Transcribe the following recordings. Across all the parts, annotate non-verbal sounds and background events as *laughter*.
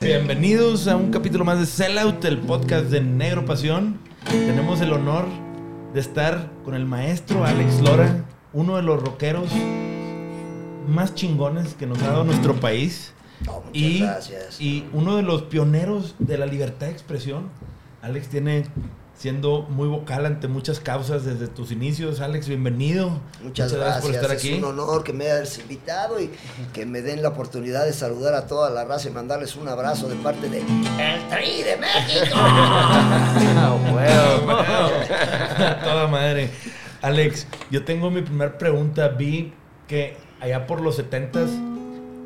Bienvenidos a un capítulo más de Sellout, el podcast de Negro Pasión. Tenemos el honor de estar con el maestro Alex Lora, uno de los rockeros más chingones que nos ha dado nuestro país. Oh, muchas y, gracias. y uno de los pioneros de la libertad de expresión. Alex tiene siendo muy vocal ante muchas causas desde tus inicios. Alex, bienvenido. Muchas, gracias, por estar es aquí. un honor que me hayas invitado y que me den la oportunidad de saludar a toda la raza y mandarles un abrazo de parte de El Tri de México. *laughs* *laughs* A toda madre. Alex, yo tengo mi primera pregunta. Vi que allá por los 70s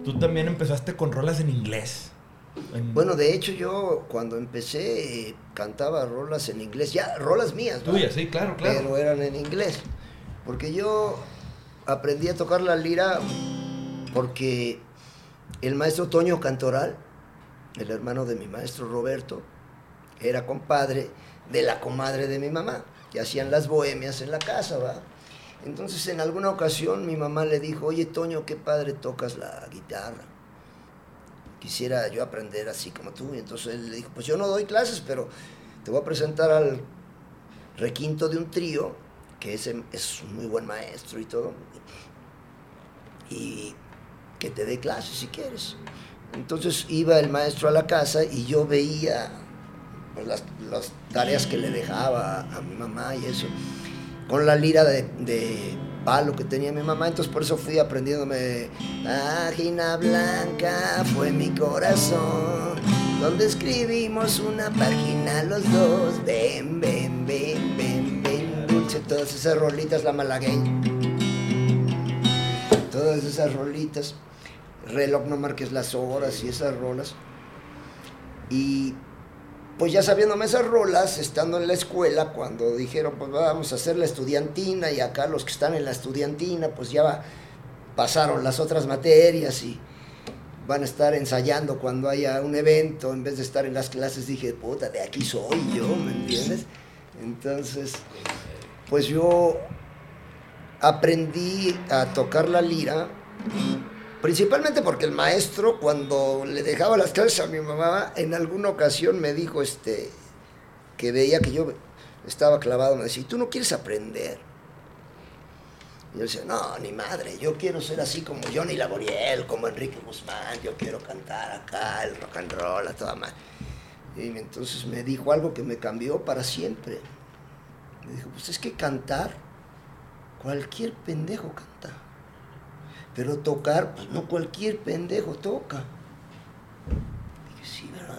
tú también empezaste con rolas en inglés. En- bueno, de hecho yo cuando empecé eh, cantaba rolas en inglés, ya rolas mías, ¿no? tuyas, sí, claro, claro. pero eran en inglés. Porque yo aprendí a tocar la lira porque el maestro Toño Cantoral, el hermano de mi maestro Roberto, era compadre de la comadre de mi mamá, que hacían las bohemias en la casa, ¿va? Entonces en alguna ocasión mi mamá le dijo, oye Toño, qué padre tocas la guitarra. Quisiera yo aprender así como tú. Y entonces él le dijo, pues yo no doy clases, pero te voy a presentar al requinto de un trío, que es, es un muy buen maestro y todo, y que te dé clases si quieres. Entonces iba el maestro a la casa y yo veía pues, las, las tareas que le dejaba a mi mamá y eso, con la lira de, de palo que tenía mi mamá, entonces por eso fui aprendiéndome, página blanca fue mi corazón, donde escribimos una página los dos, ven, ven, ven, ven, ven, dulce, todas esas rolitas, la malagueña, todas esas rolitas, reloj no marques las horas y esas rolas, y pues ya sabiéndome esas rolas, estando en la escuela, cuando dijeron, pues vamos a hacer la estudiantina, y acá los que están en la estudiantina, pues ya va- pasaron las otras materias y van a estar ensayando cuando haya un evento, en vez de estar en las clases, dije, puta, de aquí soy yo, ¿me entiendes? Entonces, pues yo aprendí a tocar la lira, Principalmente porque el maestro, cuando le dejaba las clases a mi mamá, en alguna ocasión me dijo este, que veía que yo estaba clavado, me decía, ¿y tú no quieres aprender? Y yo decía, no, ni madre, yo quiero ser así como Johnny Laboriel, como Enrique Guzmán, yo quiero cantar acá, el rock and roll, a toda madre. Y entonces me dijo algo que me cambió para siempre. Me dijo, pues es que cantar, cualquier pendejo canta. Pero tocar, pues no cualquier pendejo toca. Dije, sí, ¿verdad?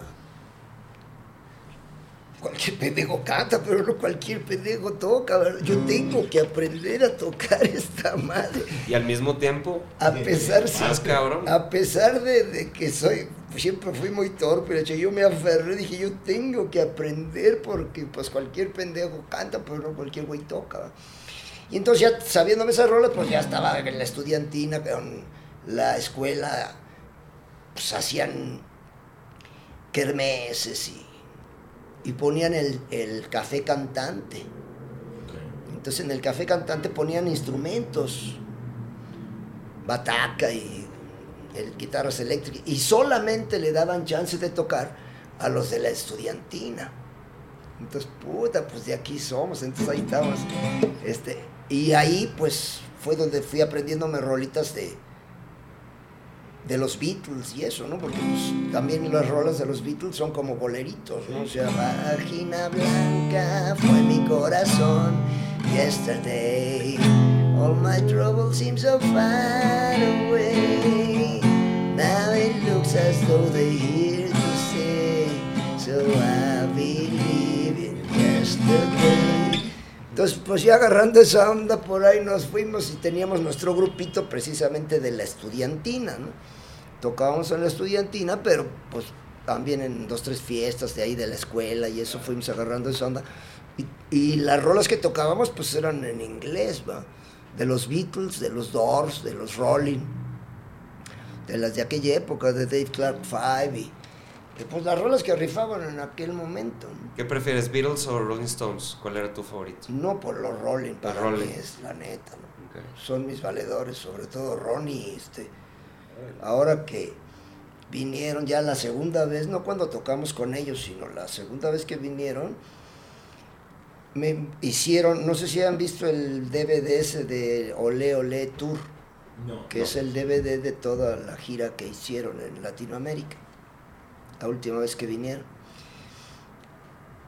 Cualquier pendejo canta, pero no cualquier pendejo toca, ¿verdad? Yo tengo que aprender a tocar esta madre. Y al mismo tiempo, A pesar, más cabrón. a pesar de, de que soy, siempre fui muy torpe, de hecho, yo me aferré, dije, yo tengo que aprender porque pues cualquier pendejo canta, pero no cualquier güey toca. ¿verdad? Y entonces ya sabiéndome esas rolas, pues ya estaba en la estudiantina, en la escuela, pues hacían kermeses y, y ponían el, el café cantante. Entonces en el café cantante ponían instrumentos, bataca y el, guitarras eléctricas, y solamente le daban chance de tocar a los de la estudiantina. Entonces, puta, pues de aquí somos, entonces ahí estamos. Este, y ahí pues fue donde fui aprendiéndome rolitas de, los Beatles y eso, ¿no? Porque pues, también las rolas de los Beatles son como boleritos, ¿no? O sea, página blanca fue mi corazón yesterday. All my troubles seem so far away. Now it looks as though they're here to stay. So I believe in yesterday. Entonces, pues ya agarrando esa onda por ahí nos fuimos y teníamos nuestro grupito precisamente de la estudiantina, ¿no? Tocábamos en la estudiantina, pero pues también en dos, tres fiestas de ahí de la escuela y eso fuimos agarrando esa onda. Y, las rolas que tocábamos pues eran en inglés, ¿va? De los Beatles, de los Doors, de los Rolling, de las de aquella época, de Dave Clark Five y Pues las rolas que rifaban en aquel momento. ¿no? ¿Qué prefieres, Beatles o Rolling Stones? ¿Cuál era tu favorito? No por los Rolling, para Rolling. mí es la neta. ¿no? Son mis valedores, sobre todo Ronnie. Este, ahora que vinieron ya la segunda vez, no cuando tocamos con ellos, sino la segunda vez que vinieron, me hicieron, no sé si han visto el DVD ese de Ole Ole Tour, No. que es el DVD de toda la gira que hicieron en Latinoamérica, la última vez que vinieron.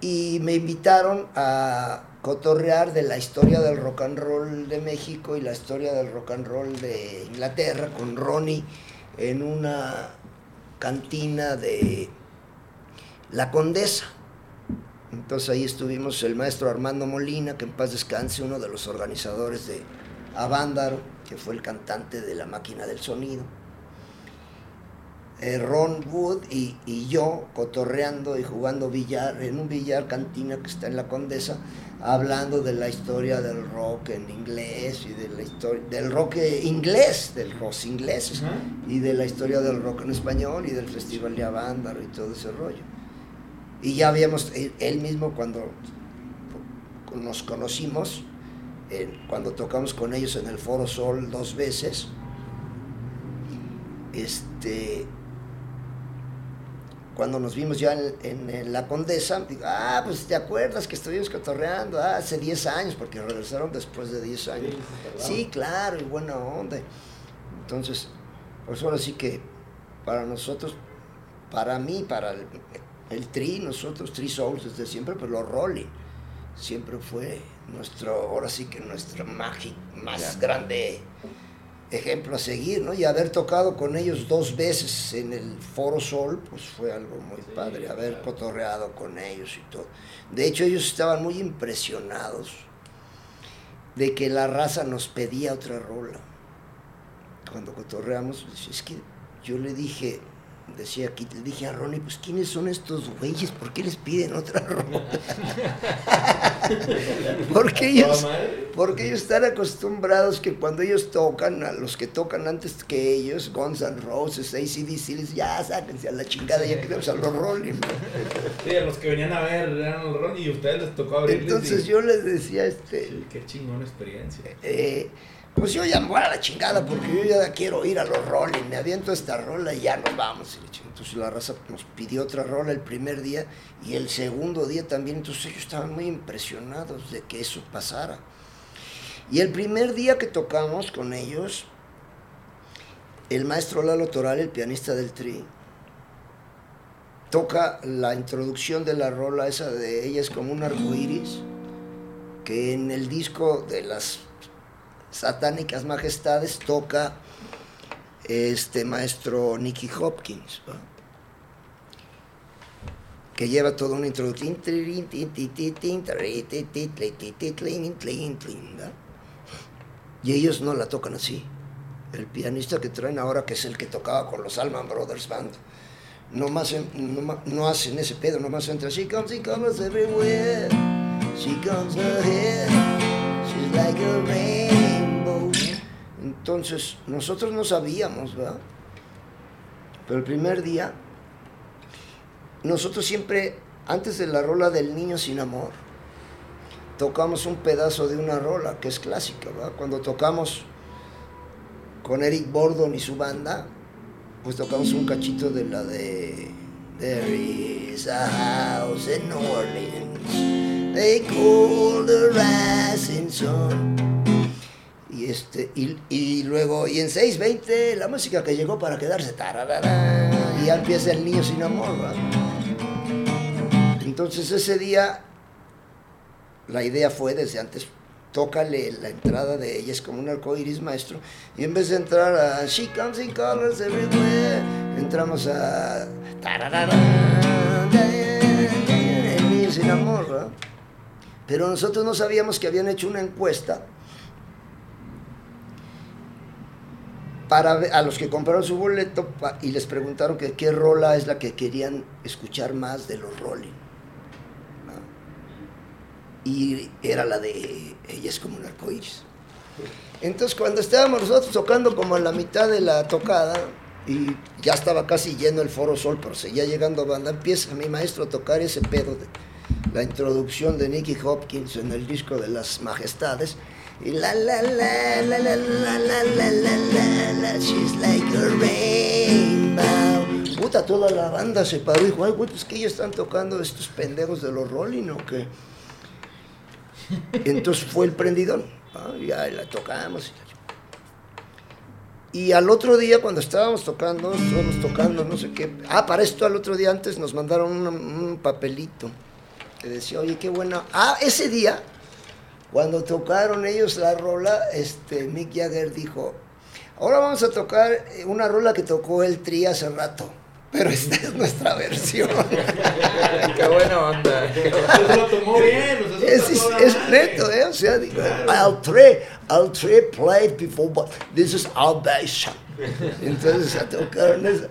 Y me invitaron a cotorrear de la historia del rock and roll de México y la historia del rock and roll de Inglaterra con Ronnie en una cantina de La Condesa. Entonces ahí estuvimos el maestro Armando Molina, que en paz descanse, uno de los organizadores de Avándaro, que fue el cantante de La Máquina del Sonido. Eh, Ron Wood y, y yo cotorreando y jugando billar en un billar cantina que está en la Condesa, hablando de la historia del rock en inglés y de la historia del rock inglés, de los ingleses Ajá. y de la historia del rock en español y del Festival de Avándaro y todo ese rollo. Y ya habíamos, él, él mismo cuando nos conocimos, eh, cuando tocamos con ellos en el Foro Sol dos veces, este, cuando nos vimos ya en, en- en la Condesa, digo, ah, pues te acuerdas que estuvimos cotorreando ah, hace 10 años, porque regresaron después de 10 años. Sí, claro, y buena onda. Entonces, pues ahora sí que para nosotros, para mí, para el, el Tri, nosotros, Tri Souls desde siempre, pues los Rolling, siempre fue nuestro, ahora sí que nuestro magi- más grande ejemplo a seguir, ¿no? Y haber tocado con ellos dos veces en el Foro Sol, pues fue algo muy Sí, padre, haber claro. cotorreado con ellos y todo. De hecho, ellos estaban muy impresionados de que la raza nos pedía otra rola. Cuando cotorreamos, es que yo le dije, decía aquí, le dije a Ronnie, pues ¿quiénes son estos güeyes? ¿Por qué les piden otra rola? *laughs* porque ellos, porque ellos están acostumbrados que cuando ellos tocan, a los que tocan antes que ellos, Guns N' Roses, ACDC, les ya sáquense a la chingada, ya quedamos a los Rolling. Sí, a los que venían a ver eran los Ron y a ustedes les tocó abrirles. Entonces y- yo les decía, este, Sí, qué chingona experiencia. eh, pues yo ya me voy a la chingada porque yo ya quiero ir a los Rolling, me aviento esta rola y ya nos vamos. Entonces la raza nos pidió otra rola el primer día y el segundo día también, entonces ellos estaban muy impresionados de que eso pasara. Y el primer día que tocamos con ellos, el maestro Lalo Toral, el pianista del Tri, toca la introducción de la rola esa de ella es como un arco iris, que en el disco de las satánicas majestades toca este maestro Nicky Hopkins, que lleva toda una introducción. Y ellos no la tocan así. El pianista que traen ahora, que es el que tocaba con los Allman Brothers Band, no, más no, hacen ese pedo, nomás entra. She comes, she comes everywhere. She comes ahead. She's like a rainbow. Entonces, nosotros no sabíamos, ¿verdad? Pero el primer día, nosotros siempre, antes de la rola del niño sin amor, tocamos un pedazo de una rola que es clásica, ¿verdad? Cuando tocamos con Eric Bordon y su banda, pues tocamos un cachito de la de There is a house in New Orleans They call the rising sun y este y, y luego y en 6.20 la música que llegó para quedarse tararara, y ya empieza el niño sin amor entonces ese día la idea fue desde antes tócale la entrada de ella es como un arco iris maestro y en vez de entrar a She Comes in Colors Everywhere entramos a el niño sin amor pero nosotros no sabíamos que habían hecho una encuesta para a los que compraron su boleto y les preguntaron qué rola es la que querían escuchar más de los Rolling. Y era la de Ella es como un arcoíris. Entonces cuando estábamos nosotros tocando como a la mitad de la tocada, y ya estaba casi lleno el Foro Sol, pero seguía llegando banda. Empieza mi maestro a tocar ese pedo de la introducción de Nicky Hopkins en el disco de las Majestades. La la la la la la la la la la la she's like a rainbow. Puta, toda la banda se paró y dijo, ay, güey, pues que ellos están tocando estos pendejos de los Rolling o qué. Entonces fue el prendidón. Ah, ya la tocamos. Y al otro día, cuando estábamos tocando, estábamos tocando, no sé qué. Ah, para esto, al otro día antes nos mandaron un, un papelito que decía, oye, qué bueno. Ah, ese día, cuando tocaron ellos la rola, este, Mick Jagger dijo, ahora vamos a tocar eh, una rola que tocó el Tri hace rato. Pero esta es nuestra versión. *laughs* Qué buena onda. Eso lo tomó bien. o sea, eso Es, neto, ¿eh? O sea, digo, I'll try, I'll try played before, but this is our version. Entonces a tocaron eso.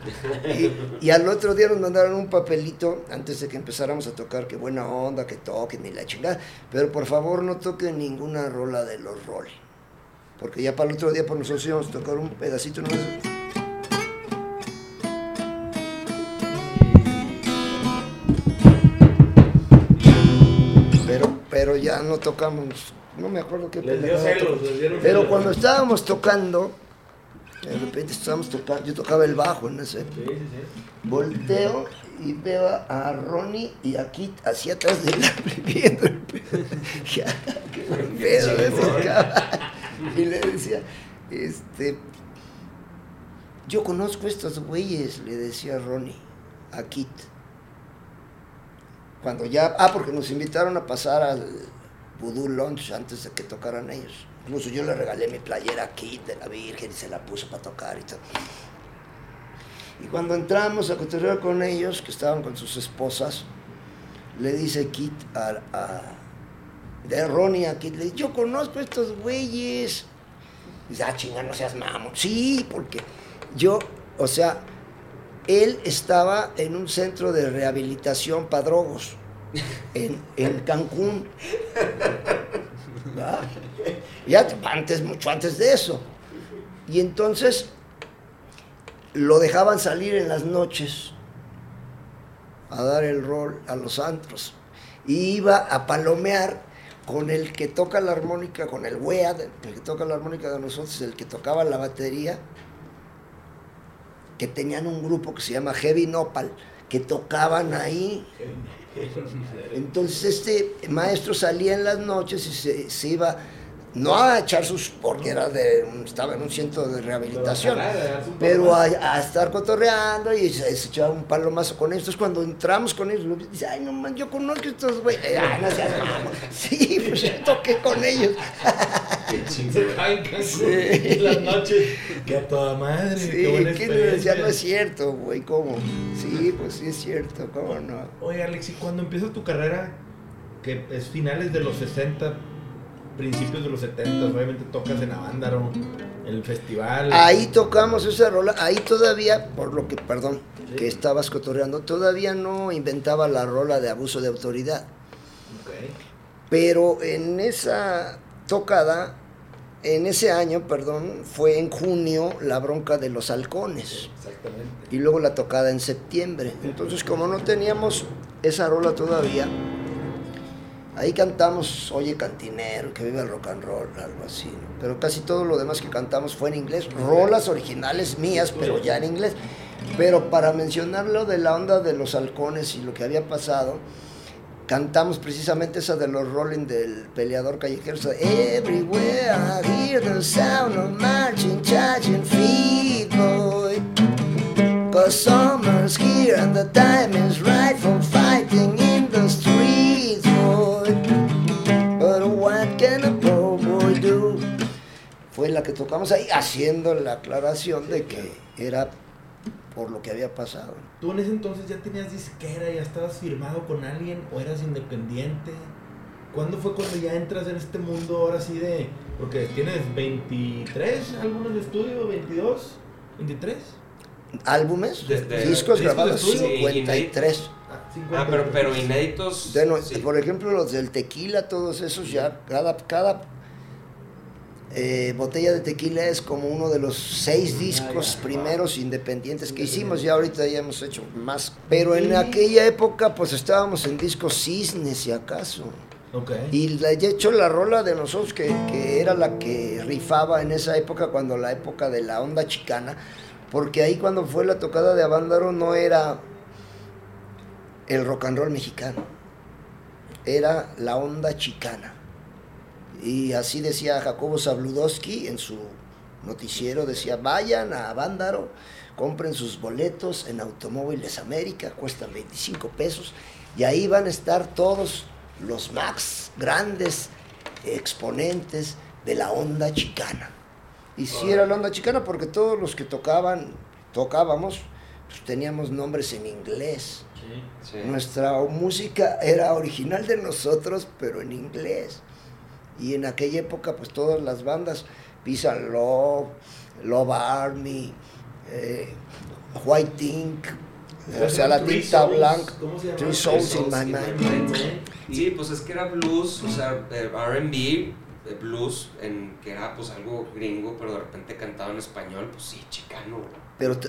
Y, y al otro día nos mandaron un papelito antes de que empezáramos a tocar, que buena onda, que toquen y la chingada. Pero por favor no toquen ninguna rola de los Rolling. Porque ya para el otro día por nosotros íbamos a tocar un pedacito nomás. Pero, pero ya no tocamos, no me acuerdo qué Les dio celos, Pero celos. cuando estábamos tocando, de repente estábamos tocando, yo tocaba el bajo en ese. Sí, sí, sí. Volteo y veo a Ronnie y aquí hacia atrás de la *laughs* viendo el pedo. Ya, qué buen pedo. Y le decía, este, yo conozco a estos güeyes, le decía Ronnie, a Kit. Cuando ya, ah, porque nos invitaron a pasar al Voodoo Lunch antes de que tocaran ellos. Incluso yo le regalé mi playera a Kit de la Virgen y se la puso para tocar y todo. Y cuando entramos a cotorrear con ellos, que estaban con sus esposas, le dice Kit a, a- de Ronnie a Kit, le dice, yo conozco a estos güeyes. Dice, ah, chinga, no seas mamón. Sí, porque yo, o sea, él estaba en un centro de rehabilitación para drogos en, en Cancún. *laughs* Ya antes, mucho antes de eso. Y entonces lo dejaban salir en las noches a dar el rol a los antros. Y iba a palomear con el que toca la armónica, con el wea, el que toca la armónica de nosotros, el que tocaba la batería, que tenían un grupo que se llama Heavy Nopal, que tocaban ahí. *laughs* Entonces este maestro salía en las noches y se, se iba, no a echar sus, porque era de, estaba en un centro de rehabilitación, Pero a estar cotorreando y se, se echaba un palomazo con ellos. Entonces cuando entramos con ellos, lo- dice, ay no man, yo conozco estos güeyes. Ay, no seas mamón. *laughs* Sí, pues yo toqué con ellos. *laughs* Se caen Cancún Sí. en las noches. Que a toda madre. Sí, qué buena ¿quién le decía? experiencia. No es cierto, güey, ¿cómo? Sí, pues sí es cierto, ¿cómo no? Oye, Alex, y cuando empieza tu carrera, que es finales de los 60, principios de los 70, obviamente tocas en Avándaro, el festival. Ahí tocamos esa rola, ahí todavía, por lo que, perdón, Sí. que estabas cotorreando, todavía no inventaba la rola de abuso de autoridad. Ok. Pero en esa tocada, en ese año, perdón, fue en junio la bronca de los halcones. Exactamente. Y luego la tocada en septiembre. Entonces, como no teníamos esa rola todavía, ahí cantamos Oye Cantinero, que vive el rock and roll, algo así. ¿no? Pero casi todo lo demás que cantamos fue en inglés. Rolas originales mías, pero ya en inglés. Pero para mencionar lo de la onda de los halcones y lo que había pasado, cantamos precisamente esa de los Rolling del peleador callejero. de, Everywhere I hear the sound of marching, charging feet, boy. Cause summer's here and the time is right for fighting la que tocamos ahí haciendo la aclaración de que era por lo que había pasado. ¿Tú en ese entonces ya tenías disquera, ya estabas firmado con alguien o eras independiente? ¿Cuándo fue cuando ya entras en este mundo ahora sí de... Porque tienes 23 álbumes de estudio, 22, 23? Álbumes, De- de- discos discos de grabados, estudio. 53. Ah, Ah, pero, pero inéditos. De no- sí. Por ejemplo, los del tequila, todos esos ya, cada, cada eh, Botella de Tequila es como uno de los seis discos primeros independientes que hicimos. Ya ahorita ya hemos hecho más. Pero en aquella época, pues estábamos en discos cisnes, si acaso. Ok. Y he hecho la rola de nosotros, que, que era la que rifaba en esa época, cuando la época de la onda chicana. Porque ahí cuando fue la tocada de Avándaro no era el rock and roll mexicano, era la onda chicana. Y así decía Jacobo Zabludowski en su noticiero, decía, vayan a Avándaro, compren sus boletos en Automóviles América, cuestan 25 pesos, y ahí van a estar todos los más grandes exponentes de la onda chicana. Y sí era la onda chicana porque todos los que tocaban, tocábamos, pues teníamos nombres en inglés. Sí. Nuestra música era original de nosotros, pero en inglés. Y en aquella época, pues todas las bandas, and Love, Love Army, eh, White Ink, o sea, la tinta Souls, blanca. Three Souls in My Mind. Sí, pues es que era blues, o sea, eh, RB, eh, blues, en, que era pues algo gringo, pero de repente cantaba en español, pues sí, chicano. Pero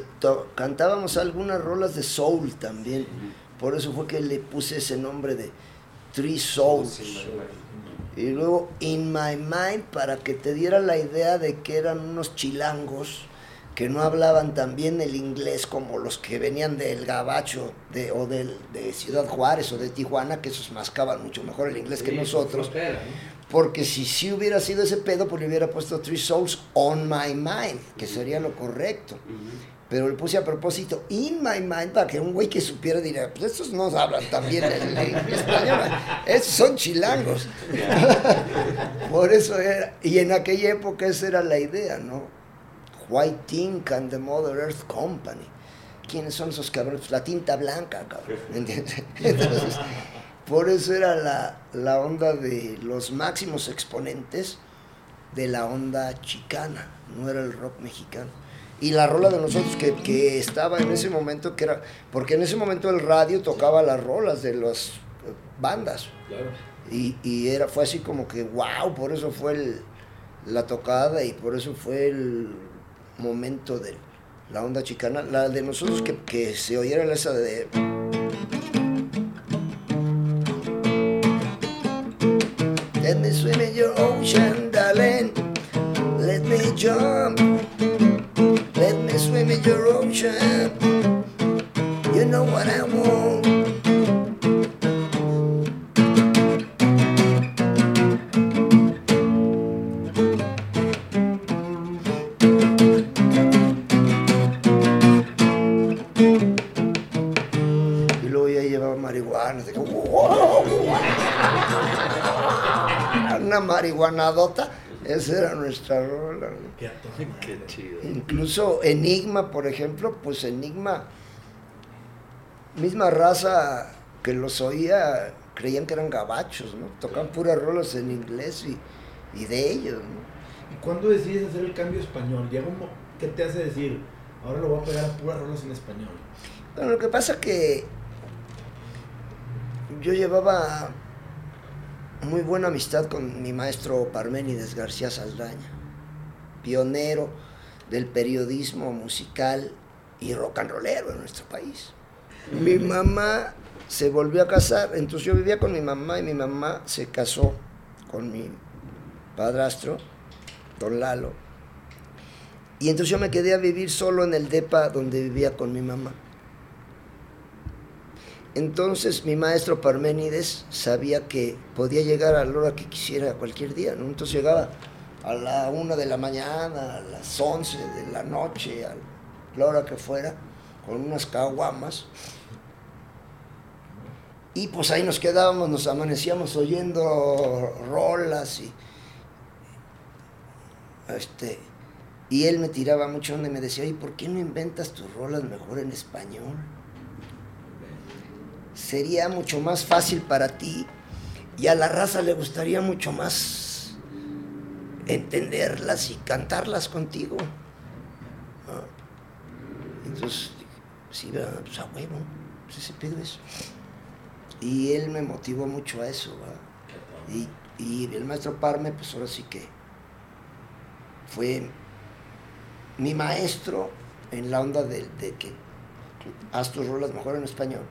cantábamos algunas rolas de soul también. Por eso fue que le puse ese nombre de Three Souls. Y luego In My Mind para que te diera la idea de que eran unos chilangos que no hablaban tan bien el inglés como los que venían del Gabacho de, o del, de Ciudad Juárez o de Tijuana, que esos mascaban mucho mejor el inglés que nosotros. Porque si sí hubiera sido ese pedo, pues le hubiera puesto Three Souls on My Mind, que sería lo correcto. Pero le puse a propósito In My Mind para que un güey que supiera diría, pues estos no hablan tan bien el, el español, estos son chilangos. *laughs* Por eso era, y en aquella época esa era la idea, ¿no? White Ink and the Mother Earth Company. ¿Quiénes son esos cabrones? La tinta blanca, cabrón. ¿entiendes? *laughs* Por eso era la, la onda de los máximos exponentes de la onda chicana, no era el rock mexicano. Y la rola de nosotros que, que estaba en ese momento, que era, porque en ese momento el radio tocaba las rolas de las eh, bandas. Claro. Y, y era, fue así como que, wow, por eso fue el- la tocada y por eso fue el momento de la onda chicana. La de nosotros que, que se oyera era esa de... Let me swim in your ocean, darling. Let me jump. Let me swim in your ocean. You know what I want. Y luego ya llevaba marihuana. *laughs* Una marihuanadota. Esa era nuestra rola. ¿no? Qué. Qué chido. Incluso Enigma, por ejemplo, pues Enigma, misma raza que los oía, creían que eran gabachos, ¿no? Tocaban puras rolas en inglés y, y de ellos, ¿no? ¿Y cuándo decides hacer el cambio español? Mo- ¿Qué te hace decir? Ahora lo voy a pegar a puras rolas en español. Bueno, lo que pasa que yo llevaba muy buena amistad con mi maestro Parménides García Saldaña, pionero del periodismo musical y rock and rollero en nuestro país. Mi mamá se volvió a casar, entonces yo vivía con mi mamá y mi mamá se casó con mi padrastro, don Lalo. Y entonces yo me quedé a vivir solo en el DEPA donde vivía con mi mamá. Entonces mi maestro Parménides sabía que podía llegar a la hora que quisiera cualquier día, ¿no? Entonces llegaba a la una de la mañana, a las 11 de la noche, a la hora que fuera, con unas caguamas. Y pues ahí nos quedábamos, nos amanecíamos oyendo rolas y este y él me tiraba mucho y me decía, "¿Y por qué no inventas tus rolas mejor en español?" Sería mucho más fácil para ti y a la raza le gustaría mucho más entenderlas y cantarlas contigo. ¿no? Entonces, sí, pues a huevo, pues ese pedo es. Y él me motivó mucho a eso. ¿verdad? Y, y el maestro Parme, pues ahora sí que fue mi maestro en la onda de, de que haz tus rolas mejor en español.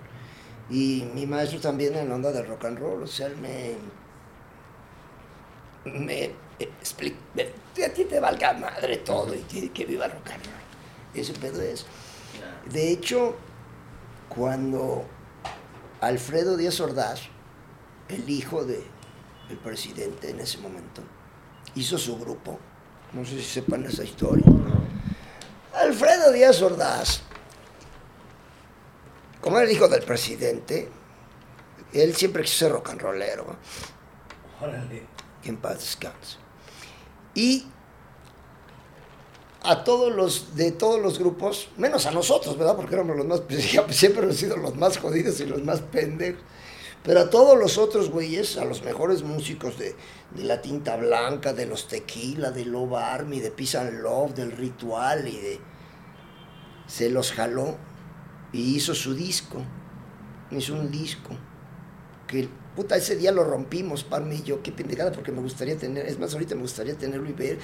Y mi maestro también en la onda del rock and roll. O sea, él me. Me explica. A ti te valga madre todo y tiene que viva el rock and roll. Ese pedo es. De hecho, cuando Alfredo Díaz Ordaz, el hijo del el presidente en ese momento, hizo su grupo, no sé si sepan esa historia. Alfredo Díaz Ordaz, como era el hijo del presidente, él siempre quiso ser rock and rollero. Órale. Que en paz descanse. Y a todos los de todos los grupos, menos a nosotros, ¿verdad? Porque éramos los más, *laughs* siempre hemos sido los más jodidos y los más pendejos. Pero a todos los otros güeyes, a los mejores músicos de, de la tinta blanca, de los tequila, de Love Army, de Peace and Love, del ritual y de. Se los jaló y hizo su disco. Hizo un disco. Que puta, ese día lo rompimos, Parme y yo. Qué pendejada, porque me gustaría tener. Es más, ahorita me gustaría tenerlo y ver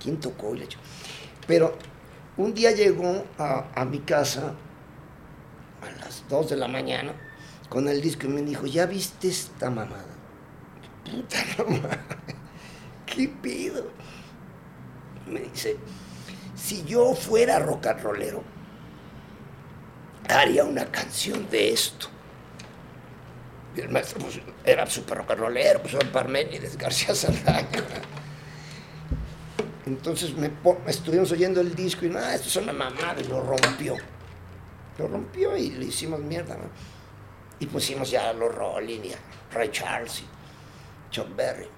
quién tocó y le echó. Pero un día llegó a, mi casa a las 2 de la mañana con el disco y me dijo, ¿ya viste esta mamada? Puta mames, ¿qué pido? Me dice, si yo fuera rock and rollero, haría una canción de esto. Y el maestro pues, era súper rollero, pues era Parménides García Saldaña. Entonces me, estuvimos oyendo el disco y nada, esto es una mamada, y lo rompió. Lo rompió y le hicimos mierda, ¿no? Y pusimos ya a los Rolling y a Ray Charles y Chuck Berry.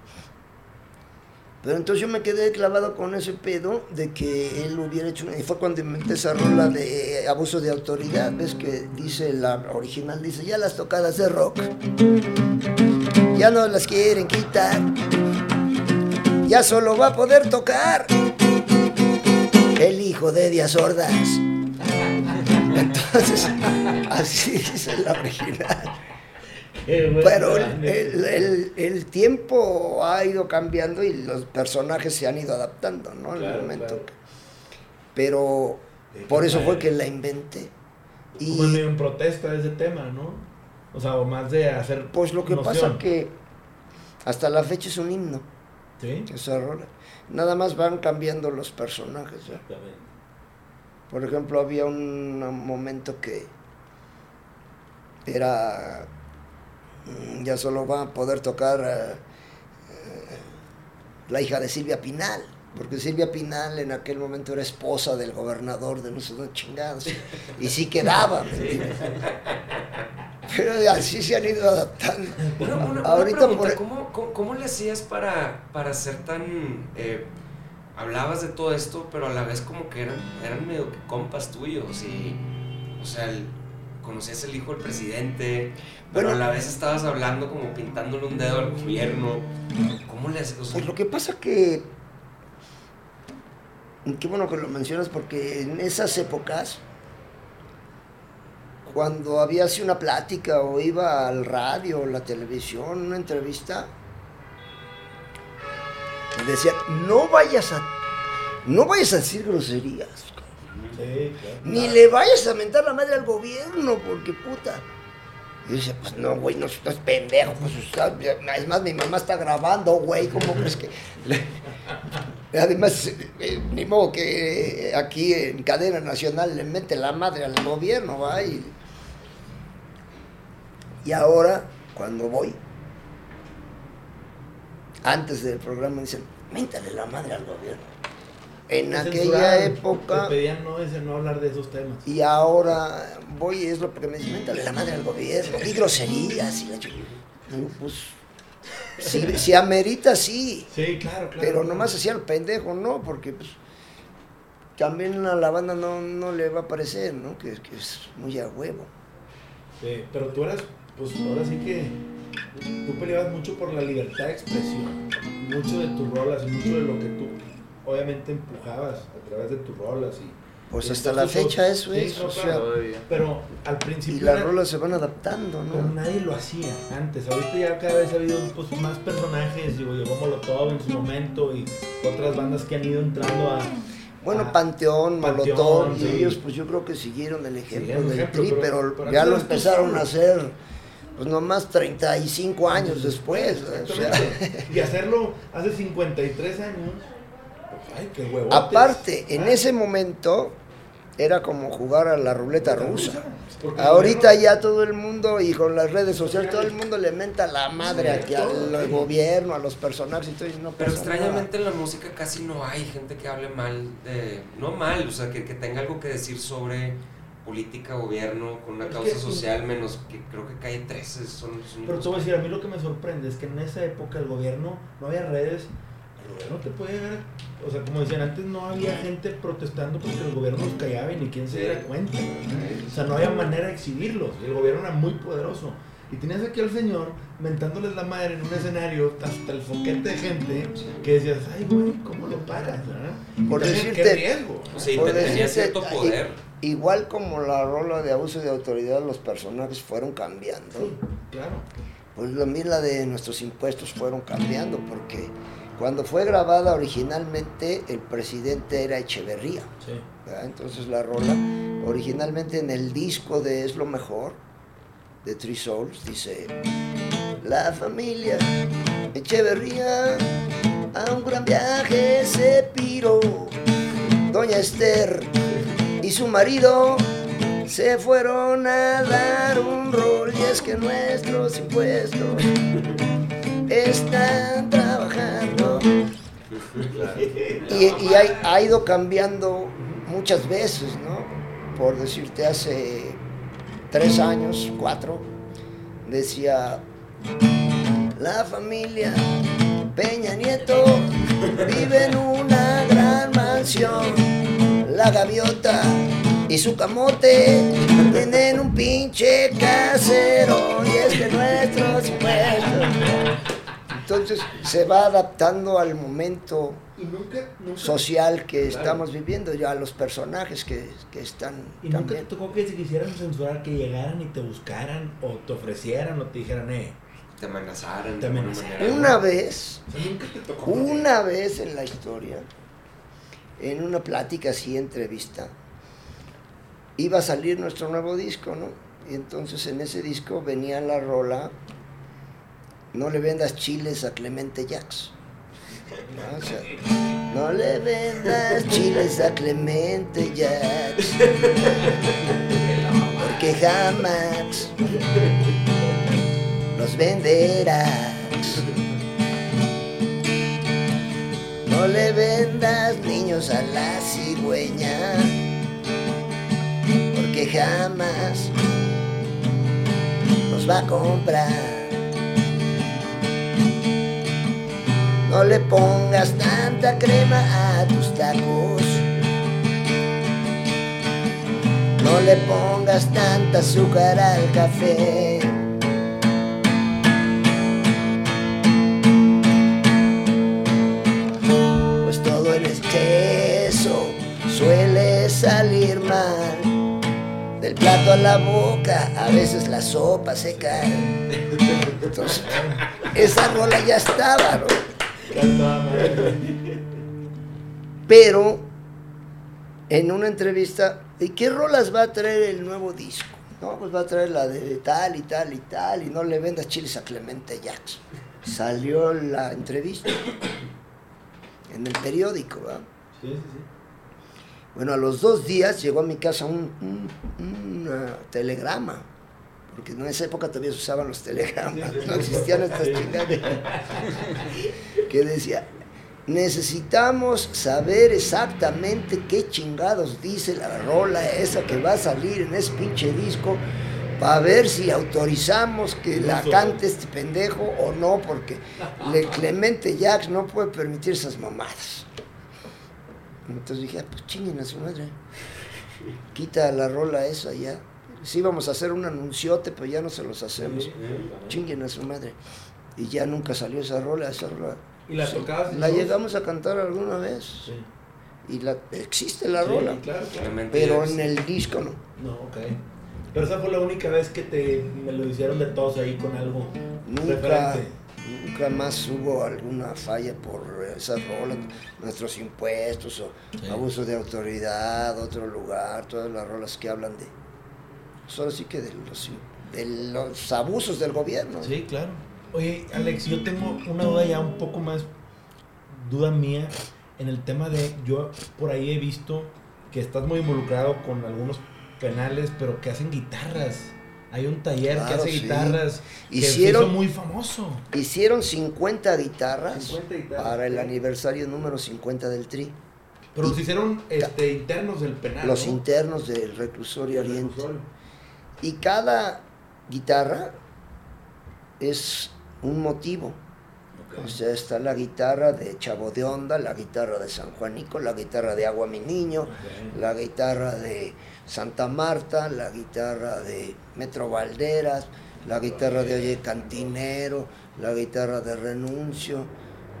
Pero entonces yo me quedé clavado con ese pedo de que él hubiera hecho. Y fue cuando inventé esa rola de abuso de autoridad. ¿Ves que dice la original? Dice: Ya las tocadas de rock. Ya no las quieren quitar. Ya solo va a poder tocar el hijo de Díaz Ordaz. *laughs* Entonces, así dice la original. Pero el, el, el, tiempo ha ido cambiando y los personajes se han ido adaptando, ¿no? El momento. Claro. Pero por eso fue que la inventé. Y como en protesta de ese tema, ¿no? O sea, o más de hacer. Pues lo que noción. pasa que hasta la fecha es un himno. Sí. Esa rola. Nada más van cambiando los personajes. ¿eh? Por ejemplo, había un momento que era ya solo va a poder tocar uh, la hija de Silvia Pinal, porque Silvia Pinal en aquel momento era esposa del gobernador de no sé dónde chingados, y sí quedaba, Pero así se han ido adaptando. Una, una, Ahorita una por... ¿cómo, cómo, cómo, le hacías para, para ser tan... Eh, hablabas de todo esto, pero a la vez como que eran, eran medio que compas tuyos y... O sea, el, conocías el hijo del presidente, pero a la vez estabas hablando como pintándole un dedo al gobierno. ¿Cómo le haces? pues lo que pasa que. Qué bueno que lo mencionas porque en esas épocas, cuando había así una plática o iba al radio, la televisión, una entrevista, decían, no vayas a, no vayas a decir groserías. Ni le vayas a mentar la madre al gobierno, porque puta. Y dice, pues no, güey, no, no, es pendejo, pues es más, mi mamá está grabando, güey, ¿cómo crees que...? Además, eh, ni modo que aquí en cadena nacional le mete la madre al gobierno, ¿va? Y, y ahora, cuando voy, antes del programa dicen, méntale la madre al gobierno en aquella época. Te pedían no, ese, no hablar de esos temas. Y ahora voy, es lo que me dicen, la madre del gobierno, y groserías, y la pues, si, si, amerita, sí. Sí, claro, claro. Pero nomás hacía el pendejo, ¿no? Porque pues, también a la banda no, no le va a parecer, ¿no? Que, que es muy a huevo. Sí, pero tú eras, pues ahora sí que tú peleabas mucho por la libertad de expresión, mucho de tus rolas, mucho de lo que tú obviamente empujabas a través de tus rolas y Pues hasta la fecha eso es. o sea, pero al principio. Y las rolas se van adaptando, ¿no? Pero nadie lo hacía antes. Ahorita ya cada vez ha habido pues, más personajes. Digo, llegó Molotov en su momento y otras bandas que han ido entrando a. Bueno, Panteón, Molotov, y ellos pues yo creo que siguieron el ejemplo del Tri, pero, ya lo empezaron a hacer pues nomás 35 años después. Y hacerlo hace 53 años. Ay, qué huevotes. Aparte, en ese momento era como jugar a la ruleta rusa. Ahorita ya todo el mundo, y con las redes sociales, todo el mundo le menta la madre aquí al gobierno, a los personajes y todo. no Pero extrañamente en la música casi no hay gente que hable mal de. No mal, o sea, que, que tenga algo que decir sobre política, gobierno, con una causa social, menos que creo que cae 13. Son, Pero te voy a decir, a mí lo que me sorprende es que en esa época el gobierno no había redes, el gobierno te puede ver, o sea, como decían antes, no había gente protestando porque el gobierno los callaba y ni quien se diera cuenta. O sea, no había manera de exhibirlos, el gobierno era muy poderoso. Y tenías aquí al señor mentándoles la madre en un escenario hasta el foquete de gente que decías, ay, güey, ¿cómo lo pagas? Por decirte, qué riesgo. Sí, tenía cierto poder igual como la rola de abuso de autoridad, los personajes fueron cambiando. claro. Pues también la de nuestros impuestos fueron cambiando, porque cuando fue grabada originalmente el presidente era Echeverría. Sí. Entonces la rola, originalmente en el disco de Es lo mejor, de Three Souls, dice, la familia Echeverría a un gran viaje se piró. Doña Esther y su marido se fueron a dar un rol y es que nuestros impuestos están trabajando. Y, ha, ido cambiando muchas veces, ¿no? Por decirte, hace tres años, cuatro, decía, la familia Peña Nieto vive en una gran mansión la gaviota y su camote tienen un pinche casero y es de nuestros impuestos. Entonces se va adaptando al momento social que estamos viviendo, ya a los personajes que, que están. ¿Y nunca te tocó que se quisieran censurar, que llegaran y te buscaran o te ofrecieran o te dijeran, eh? Te amenazaran. Te amenazaran. Una vez, una vez en la historia, en una plática así, entrevista, iba a salir nuestro nuevo disco, ¿no? Y entonces en ese disco venía la rola, no le vendas chiles a Clemente Jax. ¿no? le vendas chiles a Clemente Jax. Porque jamás los venderás. No le vendas niños a la cigüeña, porque jamás los va a comprar. No le pongas tanta crema a tus tacos. No le pongas tanta azúcar al café. suele salir mal. Del plato a la boca, a veces la sopa se cae. Entonces, esa rola ya estaba, ¿no? Pero, en una entrevista, ¿y qué rolas va a traer el nuevo disco? No, pues va a traer la de tal y tal y tal, y no le vendas chiles a Clemente Jackson. Salió la entrevista en el periódico, ¿verdad? Sí, sí, sí. Bueno, a los dos días llegó a mi casa un, telegrama, porque en esa época todavía se usaban los telegramas, no existían estas chingadas, que decía, necesitamos saber exactamente qué chingados dice la rola esa que va a salir en ese pinche disco para ver si autorizamos que la cante este pendejo o no, porque le Clemente Jacks no puede permitir esas mamadas. Entonces dije, ah, pues chinguen a su madre. Quita la rola esa ya. Sí vamos a hacer un anunciote, pero ya no se los hacemos. Chinguen a su madre. Y ya nunca salió esa rola, esa rola. ¿Y la tocabas? La llegamos a cantar alguna vez. Sí. y la, existe la rola. Claro, claro. Pero en el disco no. No, ok. Pero esa fue la única vez que te me lo hicieron de todos ahí con algo nunca, Nunca más hubo alguna falla por esas rolas, nuestros impuestos o abuso de autoridad, otro lugar, todas las rolas que hablan de. Solo sí que de los, de los abusos del gobierno. Sí, claro. Oye, Alex, yo tengo una duda ya un poco más, duda mía, en el tema de, yo por ahí he visto que estás muy involucrado con algunos penales, pero que hacen guitarras. Hay un taller que hace guitarras hicieron, que muy famoso. Hicieron 50 guitarras, para el aniversario número 50 del TRI. Pero los hicieron este, internos del penal. Los internos del reclusorio Oriente. Y cada guitarra es un motivo. O sea, está la guitarra de Chavo de Onda, la guitarra de San Juanico, la guitarra de Agua Mi Niño, la guitarra de Santa Marta, la guitarra de Metro Valderas, la guitarra de Oye Cantinero, la guitarra de Renuncio,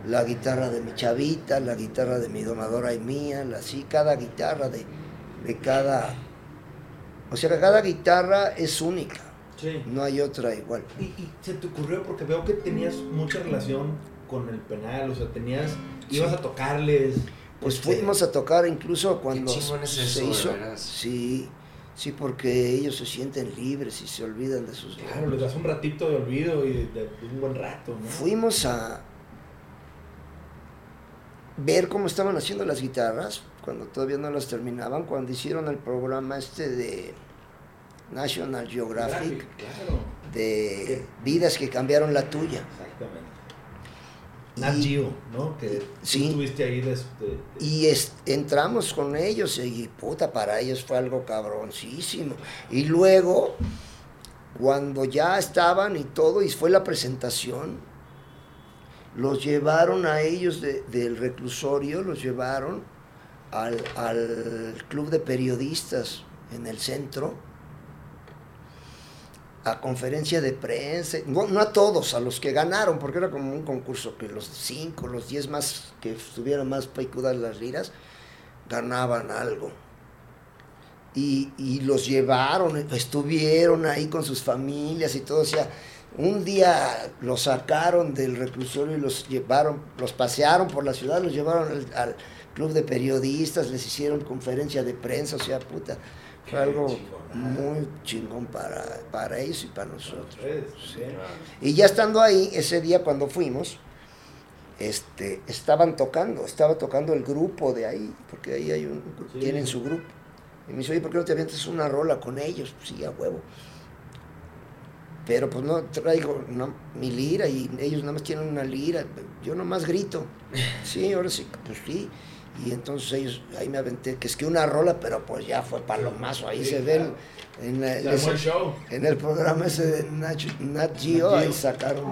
la guitarra de mi chavita, la guitarra de mi donadora y mía, así cada guitarra de, de cada... O sea, cada guitarra es única. No hay otra igual. ¿Y, se te ocurrió porque veo que tenías mucha relación con el penal, o sea, tenías, ibas a tocarles. Pues este, fuimos a tocar incluso cuando se hizo. Sí, sí, porque ellos se sienten libres y se olvidan de sus. Claro, les das un ratito de olvido y de, un buen rato. Fuimos a ver cómo estaban haciendo las guitarras cuando todavía no las terminaban, cuando hicieron el programa este de National Geographic, de vidas que cambiaron la tuya. Exactamente. Nat Geo, ¿no? Que sí, estuviste ahí Y entramos con ellos y puta, para ellos fue algo cabroncísimo. Y luego, cuando ya estaban y todo, y fue la presentación, los llevaron a ellos del reclusorio, los llevaron al, al club de periodistas en el centro a conferencia de prensa, no, a todos, a los que ganaron, porque era como un concurso que los cinco, los diez más que estuvieran más picudas las liras, ganaban algo. Y, y, los llevaron, estuvieron ahí con sus familias y todo, o un día los sacaron del reclusorio y los llevaron, los pasearon por la ciudad, los llevaron al, al club de periodistas, les hicieron conferencia de prensa, o sea, puta, fue algo muy chingón para, para ellos y para nosotros. Y ya estando ahí, ese día cuando fuimos, este, estaban tocando, estaba tocando el grupo de ahí, porque ahí hay un, tienen su grupo. Y me dice, oye, ¿por qué no te avientas una rola con ellos? Pues sí, a huevo. Pero pues no traigo mi lira y ellos nada más tienen una lira. Yo nomás grito. *laughs* Sí, ahora sí, pues sí. Y entonces ellos, ahí me aventé, que es que una rola, pero pues ya fue palomazo, ahí se ven en, en, el programa ese de Nat, Geo, ahí sacaron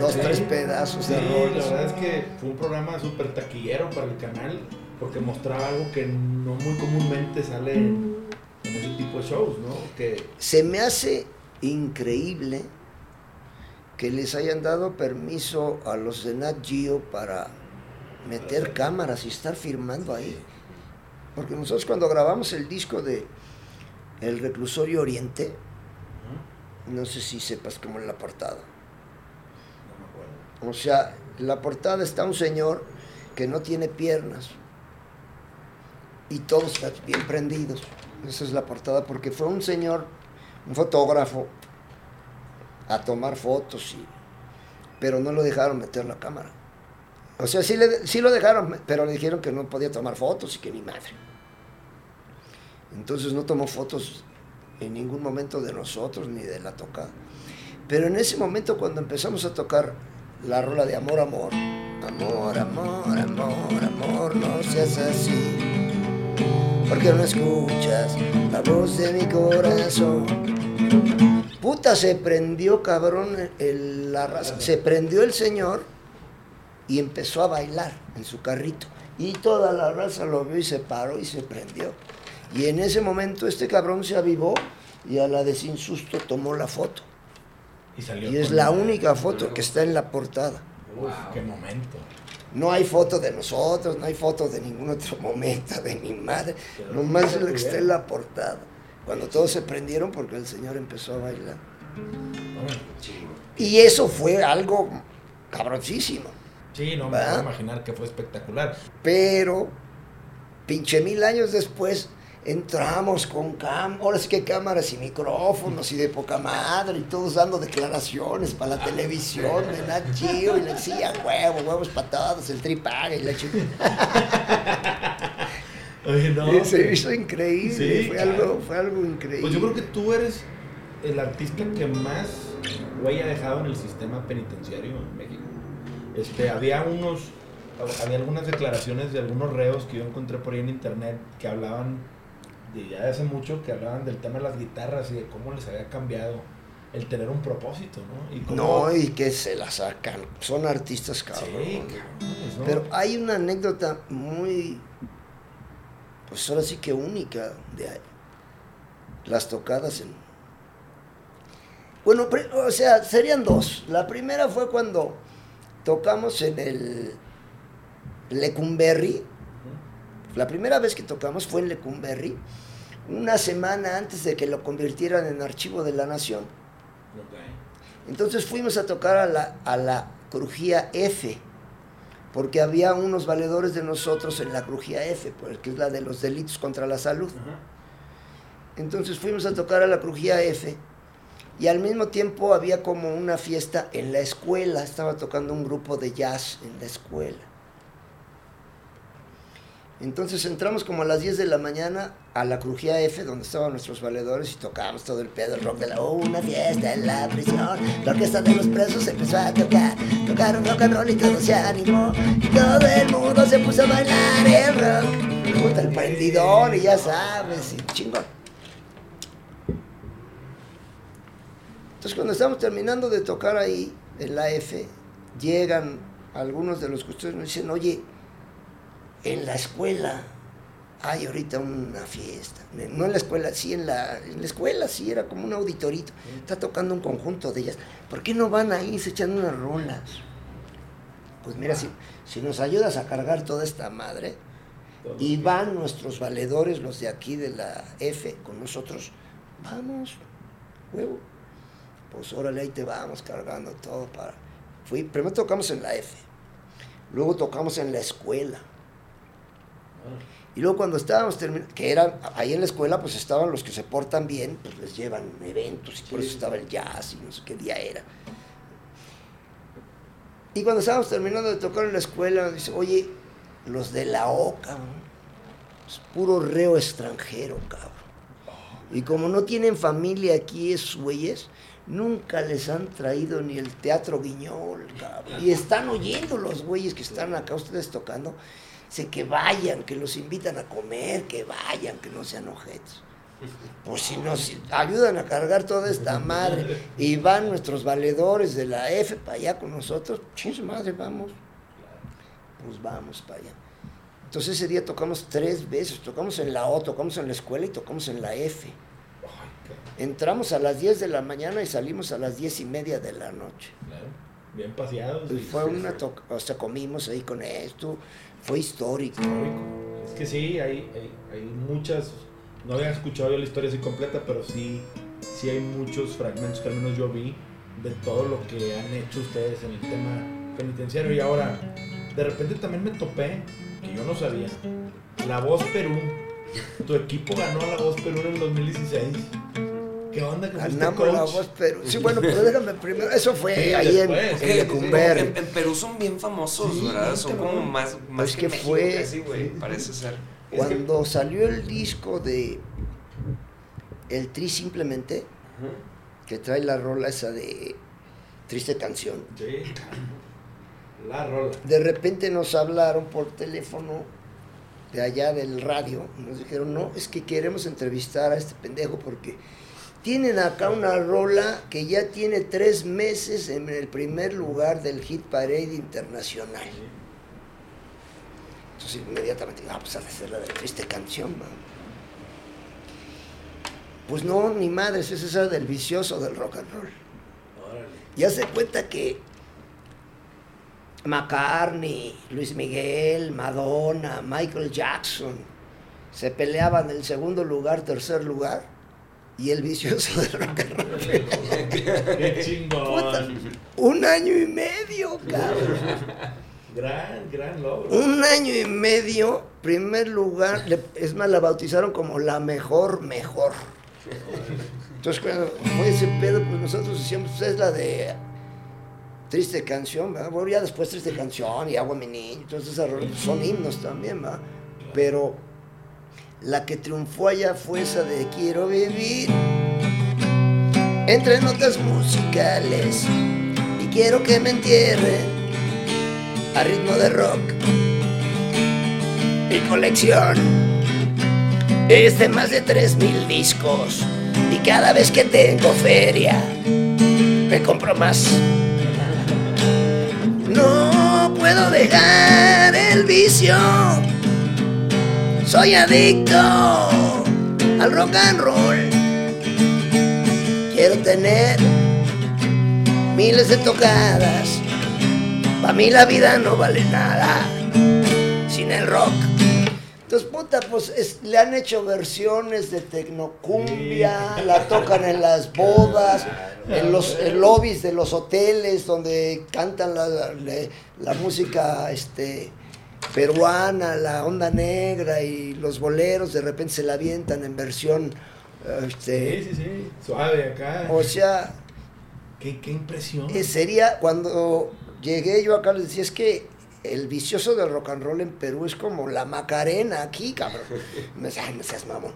dos, tres pedazos de rola. La verdad es que fue un programa súper taquillero para el canal, porque mostraba algo que no muy comúnmente sale en, ese tipo de shows, ¿no? Que... Se me hace increíble que les hayan dado permiso a los de Nat Geo para meter cámaras y estar firmando ahí. Porque nosotros cuando grabamos el disco de El Reclusorio Oriente, no sé si sepas cómo es la portada. O sea, en la portada está un señor que no tiene piernas y todos están bien prendidos. Esa es la portada porque fue un señor, un fotógrafo, a tomar fotos, y, pero no lo dejaron meter la cámara. O sea, sí, le, sí lo dejaron, pero le dijeron que no podía tomar fotos y que ni madre. Entonces no tomó fotos en ningún momento de nosotros ni de la tocada. Pero en ese momento cuando empezamos a tocar la rola de amor, amor, amor, amor, amor, amor, no seas así, porque no escuchas la voz de mi corazón. Puta, se prendió cabrón el, la raza, se prendió el señor y empezó a bailar en su carrito. Y toda la raza lo vio y se paró y se prendió. Y en ese momento este cabrón se avivó y a la de sin susto tomó la foto. Y, es la única foto que está en la portada. Uf, qué momento. No hay foto de nosotros, no hay foto de ningún otro momento de mi madre. Nomás lo que está en la portada. Cuando todos se prendieron porque el señor empezó a bailar. Y eso fue algo cabroncísimo. Sí, no me puedo imaginar que fue espectacular. Pero, pinche mil años después, entramos con cam ahora sí que cámaras y micrófonos y de poca madre y todos dando declaraciones para la televisión de Nat Geo y le decía huevo, huevos patados, el tripaga y la chica. *laughs* Oye, no. Se hizo increíble, fue, algo, fue algo increíble. Pues yo creo que tú eres el artista que más güey ha dejado en el sistema penitenciario en México. Este, había unos, había algunas declaraciones de algunos reos que yo encontré por ahí en internet que hablaban de ya hace mucho que hablaban del tema de las guitarras y de cómo les había cambiado el tener un propósito, ¿no? Y No, y que se la sacan. Son artistas cabrón. Sí, Pero hay una anécdota muy, pues ahora sí que única de las tocadas en... Bueno, o sea, serían dos. La primera fue cuando tocamos en el Lecumberri, la primera vez que tocamos fue en Lecumberri, una semana antes de que lo convirtieran en archivo de la nación. Entonces fuimos a tocar a la, a la crujía F, porque había unos valedores de nosotros en la crujía F, pues, que es la de los delitos contra la salud. Entonces fuimos a tocar a la crujía F y al mismo tiempo había como una fiesta en la escuela, estaba tocando un grupo de jazz en la escuela. Entonces entramos como a las 10 de la mañana a la Crujía F, donde estaban nuestros valedores, y tocábamos todo el pedo, el rock de la... Oh, una fiesta en la prisión, la orquesta de los presos empezó a tocar, tocaron rock and roll y todo se animó, y todo el mundo se puso a bailar el rock. Puta, el prendidor, y ya sabes, y chingón. Entonces cuando estamos terminando de tocar ahí, en la F, llegan algunos de los custodios y nos dicen, oye, en la escuela hay ahorita una fiesta. No en la escuela, sí, en la, en la escuela, sí, era como un auditorito. Está tocando un conjunto de ellas. ¿Por qué no van ahí se echan unas rolas? Pues mira, si, si nos ayudas a cargar toda esta madre, y van nuestros valedores, los de aquí de la F, con nosotros, vamos, huevo. Pues órale, ahí te vamos cargando todo para... Fui, primero tocamos en la F, luego tocamos en la escuela y luego cuando estábamos terminando, que eran, ahí en la escuela pues estaban los que se portan bien, pues les llevan eventos y por eso estaba el jazz y no sé qué día era. Y cuando estábamos terminando de tocar en la escuela, dice, oye, los de la OCA, es puro reo extranjero, cabrón. Y como no tienen familia aquí esos güeyes, nunca les han traído ni el teatro guiñol, cabrón. Y están oyendo los güeyes que están acá ustedes tocando Dice que vayan, que los invitan a comer, que vayan, que no sean objetos. Pues si nos ayudan a cargar toda esta madre y van nuestros valedores de la F para allá con nosotros, chis madre, vamos. Pues vamos para allá. Entonces ese día tocamos tres veces, tocamos en la O, tocamos en la escuela y tocamos en la F. Entramos a las 10 de la mañana y salimos a las 10 y media de la noche. Claro, bien paseados. Y fue una, o sea, comimos ahí con esto, fue histórico. Es que sí, hay, hay, muchas, no había escuchado yo la historia así completa, pero sí, sí hay muchos fragmentos que al menos yo vi de todo lo que han hecho ustedes en el tema penitenciario. Y ahora, de repente también me topé, que yo no sabía, La Voz Perú. Tu equipo ganó La Voz Perú en el 2016. ¿Qué onda? Ganamos la voz, pero. Sí, bueno, pero déjame primero. Eso fue ahí en, en, en, Perú son bien famosos, ¿verdad? Son como más, más que, fue. parece ser. Cuando salió el disco de El Tri simplemente, que trae la rola esa de Triste Canción. Sí. La rola. De repente nos hablaron por teléfono de allá del radio. Nos dijeron, no, es que queremos entrevistar a este pendejo porque tienen acá una rola que ya tiene tres meses en el primer lugar del Hit Parade Internacional. Entonces inmediatamente, ah, pues a hacer la de triste canción, Pues no, ni madres, es esa del vicioso del rock and roll. Ya se cuenta que McCartney, Luis Miguel, Madonna, Michael Jackson se peleaban el segundo lugar, tercer lugar y el vicioso de rock and roll. Qué chingón. un año y medio, cabrón. Gran, gran logro. Un año y medio, primer lugar, es más, la bautizaron como la mejor, mejor. Entonces, cuando fue ese pedo, pues nosotros decíamos, pues, es la de triste canción, ¿verdad? Bueno, ya después triste canción y agua mi niño, entonces son himnos también, ¿verdad? Pero la que triunfó allá fue esa de quiero vivir entre notas musicales y quiero que me entierren a ritmo de rock. Mi colección es de más de 3.000 discos y cada vez que tengo feria me compro más. No puedo dejar el vicio, soy adicto al rock and roll. Quiero tener miles de tocadas para mí la vida no vale nada sin el rock. Entonces, puta, pues le han hecho versiones de tecnocumbia, la tocan en las bodas, en los lobbies de los hoteles donde cantan la, la, música este, peruana, la onda negra y los boleros de repente se la avientan en versión... Este, sí, sí, sí, suave acá. O sea... Qué, qué impresión. Eh, sería cuando llegué yo acá, les decía, es que el vicioso del rock and roll en Perú es como la Macarena aquí, cabrón. Me decía, ay, no seas mamón.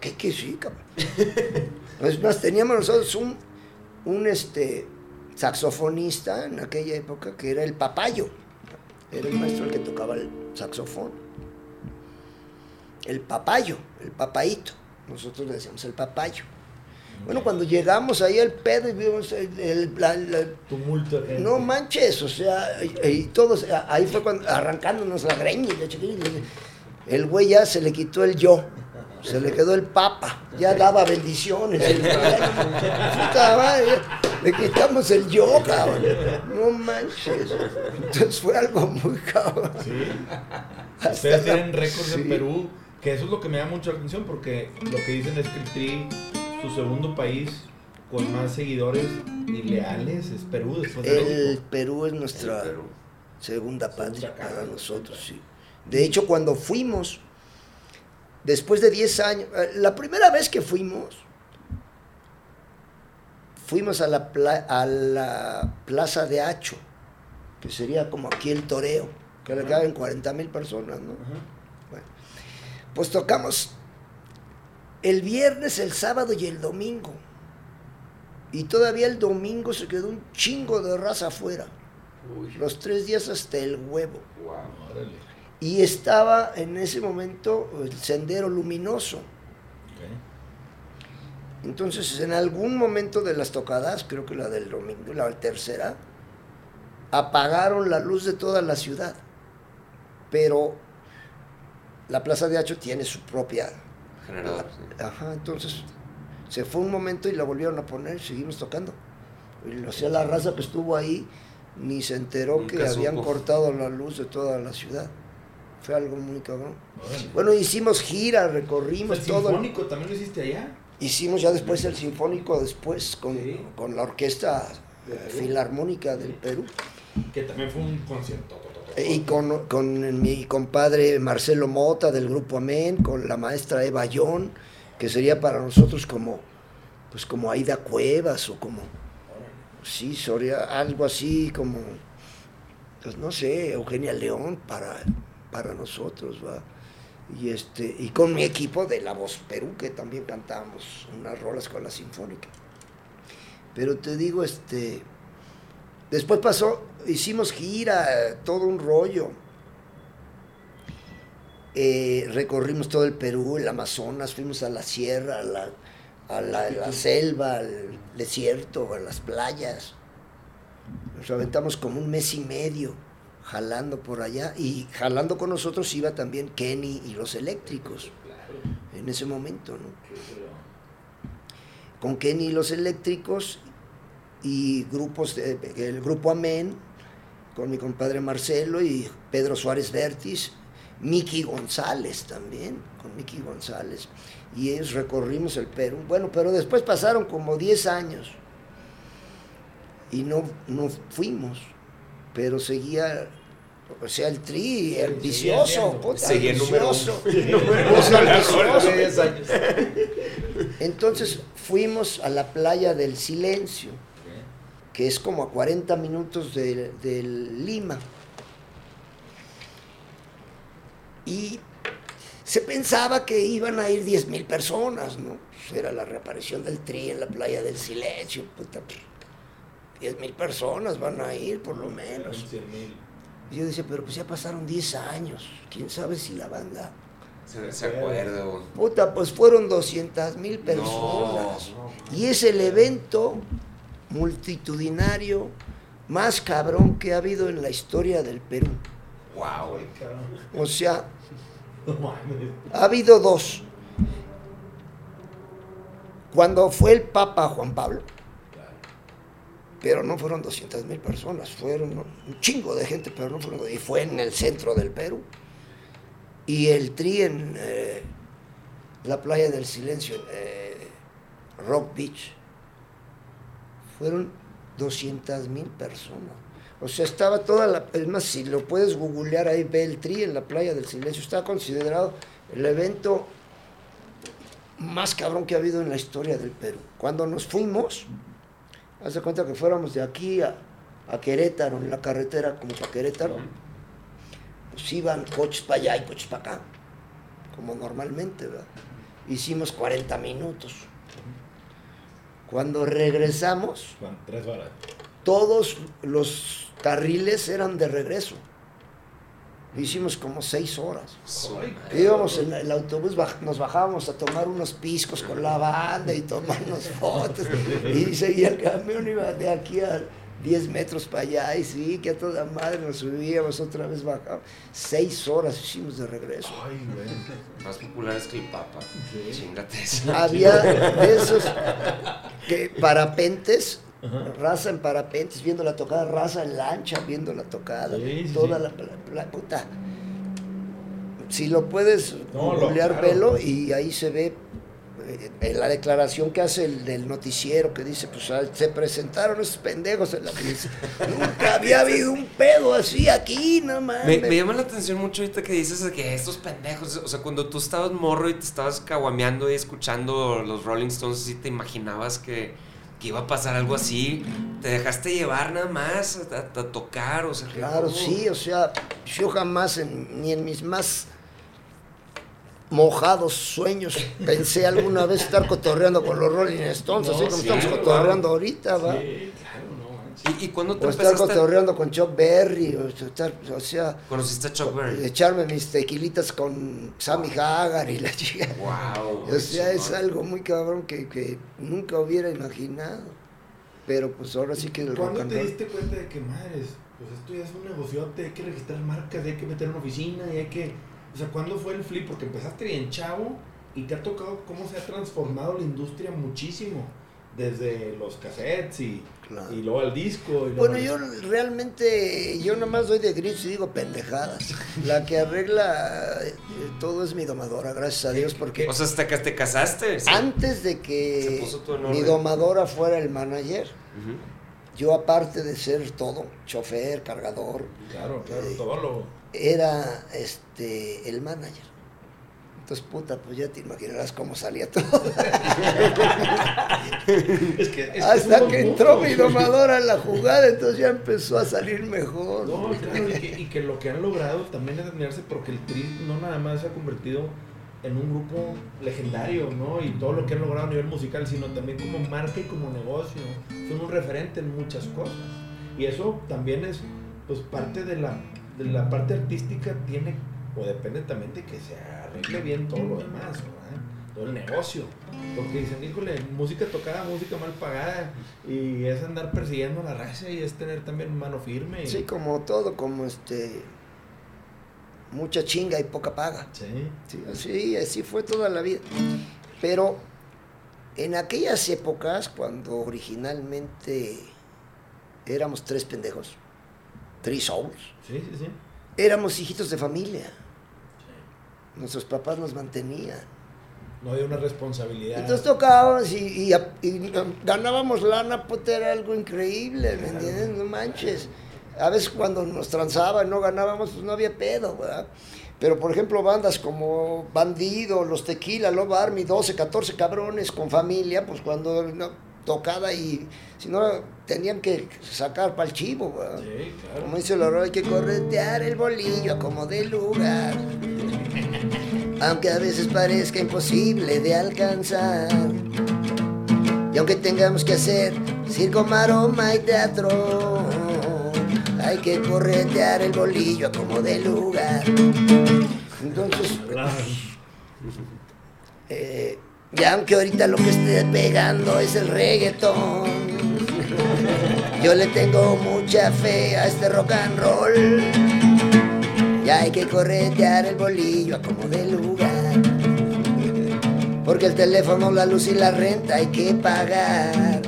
¿Qué, qué sí, cabrón? *laughs* Es más, teníamos nosotros un, un este, saxofonista en aquella época que era el papayo. Era el maestro el que tocaba el saxofón. El papayo, el papaito. Nosotros le decíamos el papayo. Bueno, cuando llegamos ahí al pedo y vimos el, tumulto. No manches, o sea, y, todos, ahí fue cuando arrancándonos la greña. El güey ya se le quitó el yo, se le quedó el papa, ya daba bendiciones. *laughs* le quitamos el yo, cabrón. No manches. Entonces fue algo muy cabrón. Sí. Ustedes tienen récords en Perú, que eso es lo que me da mucha atención, porque lo que dicen es que tu segundo país con más seguidores y leales es Perú después de El Perú es nuestra segunda patria para nosotros, sí. De hecho, cuando fuimos, después de 10 años, eh, la primera vez que fuimos, fuimos a la, a la Plaza de Hacho, que sería como aquí el toreo, que le caben 40 mil personas, ¿no? Bueno, pues tocamos el viernes, el sábado y el domingo. Y todavía el domingo se quedó un chingo de raza afuera. Los tres días hasta el huevo. Y estaba en ese momento el sendero luminoso. Entonces, en algún momento de las tocadas, creo que la del domingo, la tercera, apagaron la luz de toda la ciudad. Pero la Plaza de Hacho tiene su propia Generador. Ajá, entonces se fue un momento y la volvieron a poner, seguimos tocando. Y o sea, la raza que estuvo ahí ni se enteró que habían cortado la luz de toda la ciudad. Fue algo muy cabrón. Bueno, hicimos gira, recorrimos ¿El todo. ¿El sinfónico también lo hiciste allá? Hicimos ya después el sinfónico, después con, con la orquesta filarmónica del Perú. Que también fue un concierto y con, con, mi compadre Marcelo Mota del grupo Amén, con la maestra Eva Yon, que sería para nosotros como, pues como Aida Cuevas o como, sí, Soria, algo así como, pues no sé, Eugenia León para, para nosotros, ¿va? Y, este, y con mi equipo de La Voz Perú, que también cantamos unas rolas con la Sinfónica. Pero te digo, este, después pasó, hicimos gira, todo un rollo. Eh, recorrimos todo el Perú, el Amazonas, fuimos a la sierra, a la, a la, selva, al desierto, a las playas. Nos aventamos como un mes y medio jalando por allá y jalando con nosotros iba también Kenny y los eléctricos en ese momento, Con Kenny y los eléctricos y grupos, el grupo Amén, con mi compadre Marcelo y Pedro Suárez Vértiz, Miki González también, con Miki González. Y ellos recorrimos el Perú. Bueno, pero después pasaron como 10 años y no, no fuimos, pero seguía o sea, el tri, el vicioso, seguía el vicioso. *laughs* Entonces fuimos a la playa del Silencio, que es como a 40 minutos de, de Lima. Y se pensaba que iban a ir 10 mil personas, ¿no? Pues era la reaparición del tri en la playa del Silencio, puta. 10 mil personas van a ir, por lo menos. Y yo decía, pero pues ya pasaron 10 años, quién sabe si la banda... Se, acuerda. Puta, pues fueron 200 mil personas. Y es el evento multitudinario más cabrón que ha habido en la historia del Perú. Wow. O sea, *laughs* ha habido dos. Cuando fue el Papa Juan Pablo, pero no fueron 200 mil personas, fueron un chingo de gente, pero no fueron, y fue en el centro del Perú. Y el tri en eh, la playa del silencio, eh, Rock Beach, fueron 200 mil personas. O sea, estaba toda la... Es más, si lo puedes googlear ahí, ve el tri en la playa del silencio. Está considerado el evento más cabrón que ha habido en la historia del Perú. Cuando nos fuimos, Haz de cuenta que fuéramos de aquí a, Querétaro, en la carretera como para Querétaro. Pues iban coches para allá y coches para acá, como normalmente, ¿verdad? Hicimos 40 minutos. Cuando regresamos, todos los carriles eran de regreso. Hicimos como seis horas. Íbamos en el autobús, nos bajábamos a tomar unos piscos con la banda y tomarnos fotos. Y seguía el camión, iba de aquí a 10 metros para allá. Y sí, que a toda madre nos subíamos, otra vez bajábamos. Seis horas hicimos de regreso. Ay, güey. Más populares que el Papa. Chingate Había de esos que parapentes raza en parapentes, viendo la tocada, raza en lancha, viendo la tocada, toda La, puta. Si lo puedes googlear, velo y ahí se ve eh, en la declaración que hace el del noticiero que dice, pues se presentaron esos pendejos en la *laughs* Nunca había habido un pedo así aquí, no mames. Me, llama la atención mucho ahorita que dices que estos pendejos, o sea, cuando tú estabas morro y te estabas caguameando y escuchando los Rolling Stones, ¿sí te imaginabas que que iba a pasar algo así, te dejaste llevar nada más a, tocar, o sea. Claro, sí, o sea, yo jamás, ni en mis más mojados sueños pensé alguna vez estar cotorreando con los Rolling Stones, así como estamos cotorreando ahorita, ¿va? ¿Y, cuándo te o estar cotorreando con Chuck Berry, o, estar, o sea... ¿Conociste a Chuck Berry? Echarme mis tequilitas con Sammy Hagar y la chica. Wow. O sea, es algo muy cabrón que, que, nunca hubiera imaginado. Pero pues ahora sí que... ¿Cuándo te diste cuenta de que, madres, pues esto ya es un negociote, hay que registrar marcas, hay que meter una oficina y hay que... O sea, ¿cuándo fue el flip? Porque empezaste bien chavo y te ha tocado cómo se ha transformado la industria muchísimo desde los cassettes y, y luego el disco. bueno, yo realmente, yo nomás doy de gritos y digo pendejadas. La que arregla eh, todo es mi domadora, gracias a Dios, porque... O sea, hasta que te casaste. Antes de que mi domadora fuera el manager, yo aparte de ser todo, chofer, cargador... Claro, claro, eh, todo lo... Era este, el manager. Entonces, puta, pues ya te imaginarás cómo salía todo. *laughs* Hasta que entró mi domadora en la jugada, entonces ya empezó a salir mejor. No, claro, y que, lo que han logrado también es admirarse porque el Tri no nada más se ha convertido en un grupo legendario, ¿no? Y todo lo que han logrado a nivel musical, sino también como marca y como negocio. Son un referente en muchas cosas. Y eso también es, pues, parte de la, de la parte artística, tiene, o depende también de que sea arregle bien todo lo demás, todo el negocio. Porque dicen, híjole, música tocada, música mal pagada, y es andar persiguiendo la raza y es tener también mano firme. Sí, como todo, como este. Mucha chinga y poca paga. Sí. sí. Así, así fue toda la vida. Pero en aquellas épocas, cuando originalmente éramos tres pendejos, Three Souls. Sí, sí, sí. Éramos hijitos de familia. Nuestros papás nos mantenían. No había una responsabilidad. Entonces tocábamos y, y, ganábamos lana, puta, era algo increíble, ¿me entiendes? No manches. A veces cuando nos transaban, no ganábamos, pues no había pedo, ¿verdad? Pero por ejemplo, bandas como Bandido, Los Tequila, Love Army, 12, 14 cabrones con familia, pues cuando no, tocada y si no tenían que sacar para el chivo, ¿verdad? Sí, claro. Como dice la hay que corretear el bolillo como de lugar *laughs* aunque a veces parezca imposible de alcanzar. Y aunque tengamos que hacer circo, maroma y teatro, hay que corretear el bolillo a como de lugar. Entonces, eh, y aunque ahorita lo que esté pegando es el reggaetón, yo le tengo mucha fe a este rock and roll. Ya hay que corretear el bolillo a como de lugar. Porque el teléfono, la luz y la renta hay que pagar.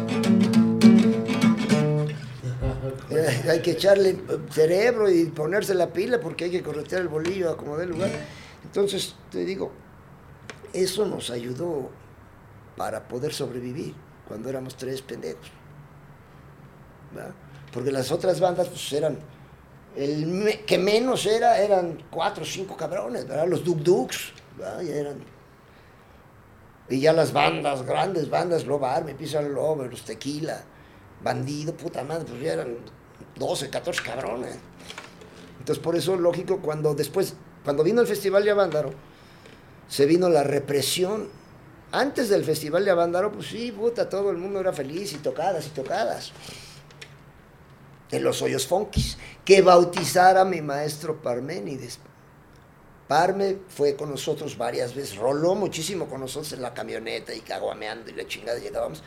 Eh, hay que echarle cerebro y ponerse la pila porque hay que corretear el bolillo a como de lugar. Entonces, te digo, eso nos ayudó para poder sobrevivir cuando éramos tres pendejos. Porque las otras bandas pues eran el que menos era, eran cuatro o cinco cabrones, ¿verdad? Los Duk Duks, Y eran... Y ya las bandas, grandes bandas, Love Army, Pizarro Lover, los Tequila, Bandido, puta madre, pues ya eran 12, 14 cabrones. Entonces por eso, lógico, cuando después, cuando vino el Festival de Avándaro, se vino la represión. Antes del Festival de Avándaro, pues sí, puta, todo el mundo era feliz y tocadas y tocadas de los hoyos funkis, que bautizara a mi maestro Parménides. Parme fue con nosotros varias veces, roló muchísimo con nosotros en la camioneta y caguameando y la chingada llegábamos.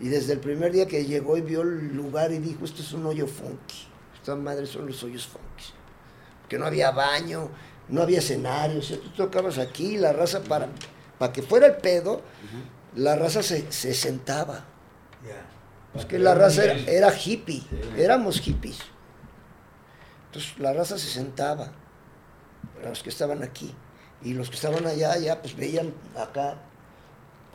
Y desde el primer día que llegó y vio el lugar y dijo, esto es un hoyo funky, estas madres son los hoyos funkis. Que no había baño, no había escenario, o sea, tú tocabas aquí, la raza para, para que fuera el pedo, la raza se, sentaba. Es que la raza era, hippie, éramos hippies. Entonces la raza se sentaba, los que estaban aquí. Y los que estaban allá, ya pues veían acá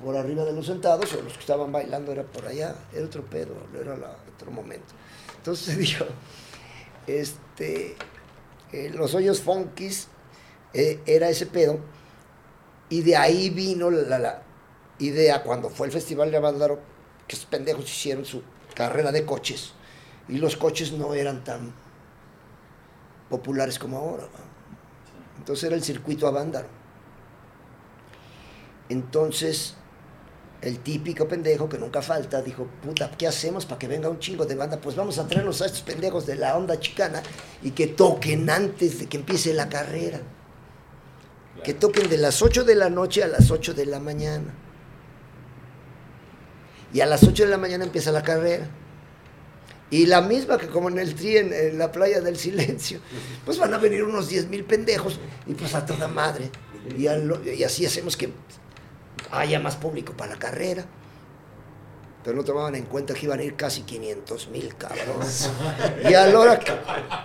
por arriba de los sentados, o los que estaban bailando era por allá, era otro pedo, era otro momento. Entonces se *laughs* dijo, este, eh, los hoyos funkis eh, era ese pedo, y de ahí vino la, la idea cuando fue el Festival de Avándaro que estos pendejos hicieron su carrera de coches y los coches no eran tan populares como ahora. Entonces era el circuito Avándaro. Entonces, el típico pendejo que nunca falta dijo, puta, ¿qué hacemos para que venga un chingo de banda? Pues vamos a traernos a estos pendejos de la onda chicana y que toquen antes de que empiece la carrera. Que toquen de las 8 de la noche a las 8 de la mañana. Y a las 8 de la mañana empieza la carrera. Y la misma que como en el tri en, la playa del silencio, *laughs* pues van a venir unos 10 mil pendejos y pues a toda madre. Y, y así hacemos que haya más público para la carrera pero no tomaban en cuenta que iban a ir casi 500 mil cabrones. Y a la, hora que,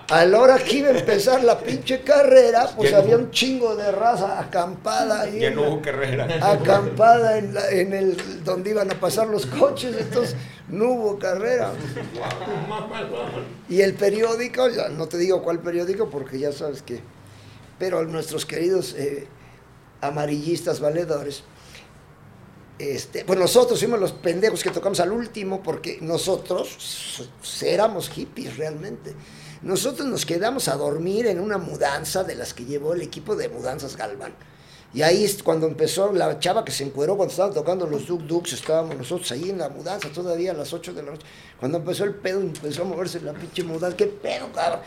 a la hora que iba a empezar la pinche carrera, pues había un chingo de raza acampada ahí. Ya no hubo carrera. Acampada en, en, el donde iban a pasar los coches, entonces no hubo carrera. Y el periódico, ya no te digo cuál periódico porque ya sabes que, pero nuestros queridos eh, amarillistas valedores, este, pues nosotros fuimos los pendejos que tocamos al último porque nosotros éramos hippies realmente. Nosotros nos quedamos a dormir en una mudanza de las que llevó el equipo de mudanzas Galván. Y ahí es cuando empezó la chava que se encueró cuando estaban tocando los Duk Duks, estábamos nosotros ahí en la mudanza todavía a las 8 de la noche. Cuando empezó el pedo, empezó a moverse la pinche mudanza. ¿Qué pedo, cabrón?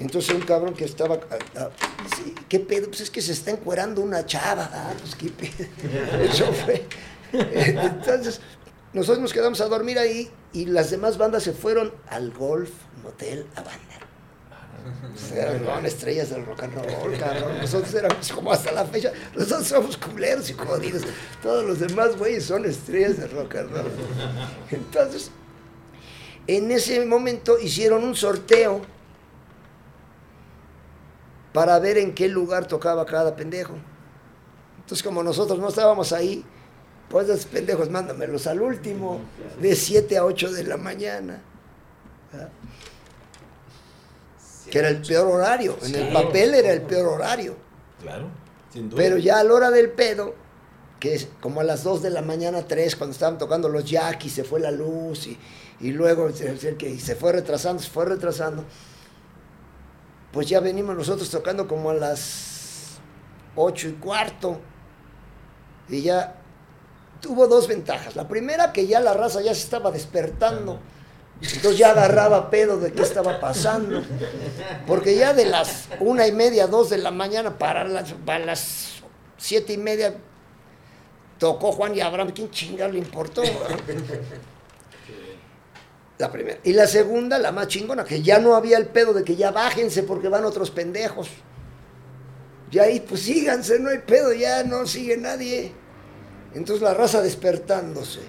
Entonces un cabrón que estaba, ah, ah, ¿qué pedo? Pues es que se está encuerando una chava. Ah, pues qué pedo. *laughs* Eso fue. Entonces, nosotros nos quedamos a dormir ahí y las demás bandas se fueron al Golf Motel Habana. eran estrellas del rock and roll, cabrón. Nosotros éramos como hasta la fecha, nosotros somos culeros y jodidos. Todos los demás güeyes son estrellas del rock and roll. Entonces, en ese momento hicieron un sorteo para ver en qué lugar tocaba cada pendejo. Entonces, como nosotros no estábamos ahí, pues esos pendejos, mándamelos al último, de 7 a 8 de la mañana. Que era el peor horario. En el papel era el peor horario. Claro, sin duda. Pero ya a la hora del pedo, que es como a las 2 de la mañana, 3, cuando estaban tocando los jackies, se fue la luz y, y luego se fue retrasando, se fue retrasando. Pues ya venimos nosotros tocando como a las 8 y cuarto. Y ya tuvo dos ventajas. La primera, que ya la raza ya se estaba despertando. Entonces ya agarraba pedo de qué estaba pasando. Porque ya de las una y media, dos de la mañana para las, para siete y media tocó Juan y Abraham. ¿Quién chingado le importó? La primera. Y la segunda, la más chingona, que ya no había el pedo de que ya bájense porque van otros pendejos. Y ahí, pues síganse, no hay pedo, ya no sigue nadie. Entonces la raza despertándose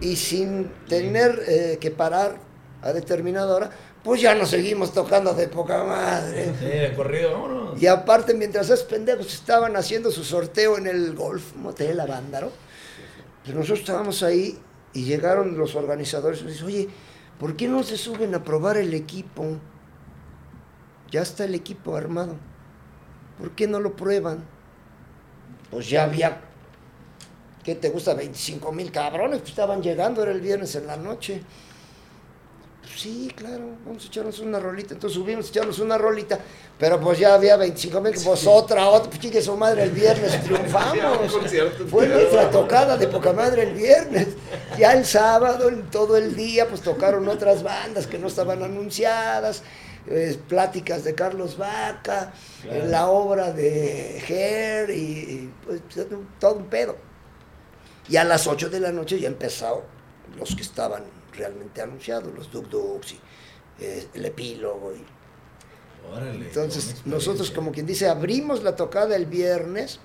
y sin tener eh, que parar a determinada hora, pues ya nos seguimos tocando de poca madre. Sí, de corrido, vámonos. Y aparte, mientras esos pendejos estaban haciendo su sorteo en el Golf Motel Avándaro, pues nosotros estábamos ahí y llegaron los organizadores y dicen, oye, ¿por qué no se suben a probar el equipo? Ya está el equipo armado. ¿Por qué no lo prueban? Pues ya había ¿qué te gusta? 25 mil cabrones, pues estaban llegando, era el viernes en la noche. Pues sí, claro, vamos a echarnos una rolita. Entonces subimos a echarnos una rolita, pero pues ya había 25 mil, pues otra, otra, pues chique su madre, el viernes triunfamos. Fue nuestra tocada de poca madre el viernes. Ya el sábado, todo el día, pues tocaron otras bandas que no estaban anunciadas. Eh, pláticas de Carlos Vaca, eh, la obra de Ger y, pues, todo un pedo. Y a las 8 de la noche ya empezaron los que estaban realmente anunciados, los Duk Duks y eh, el epílogo. Y... Entonces, nosotros, como quien dice, abrimos la tocada el viernes.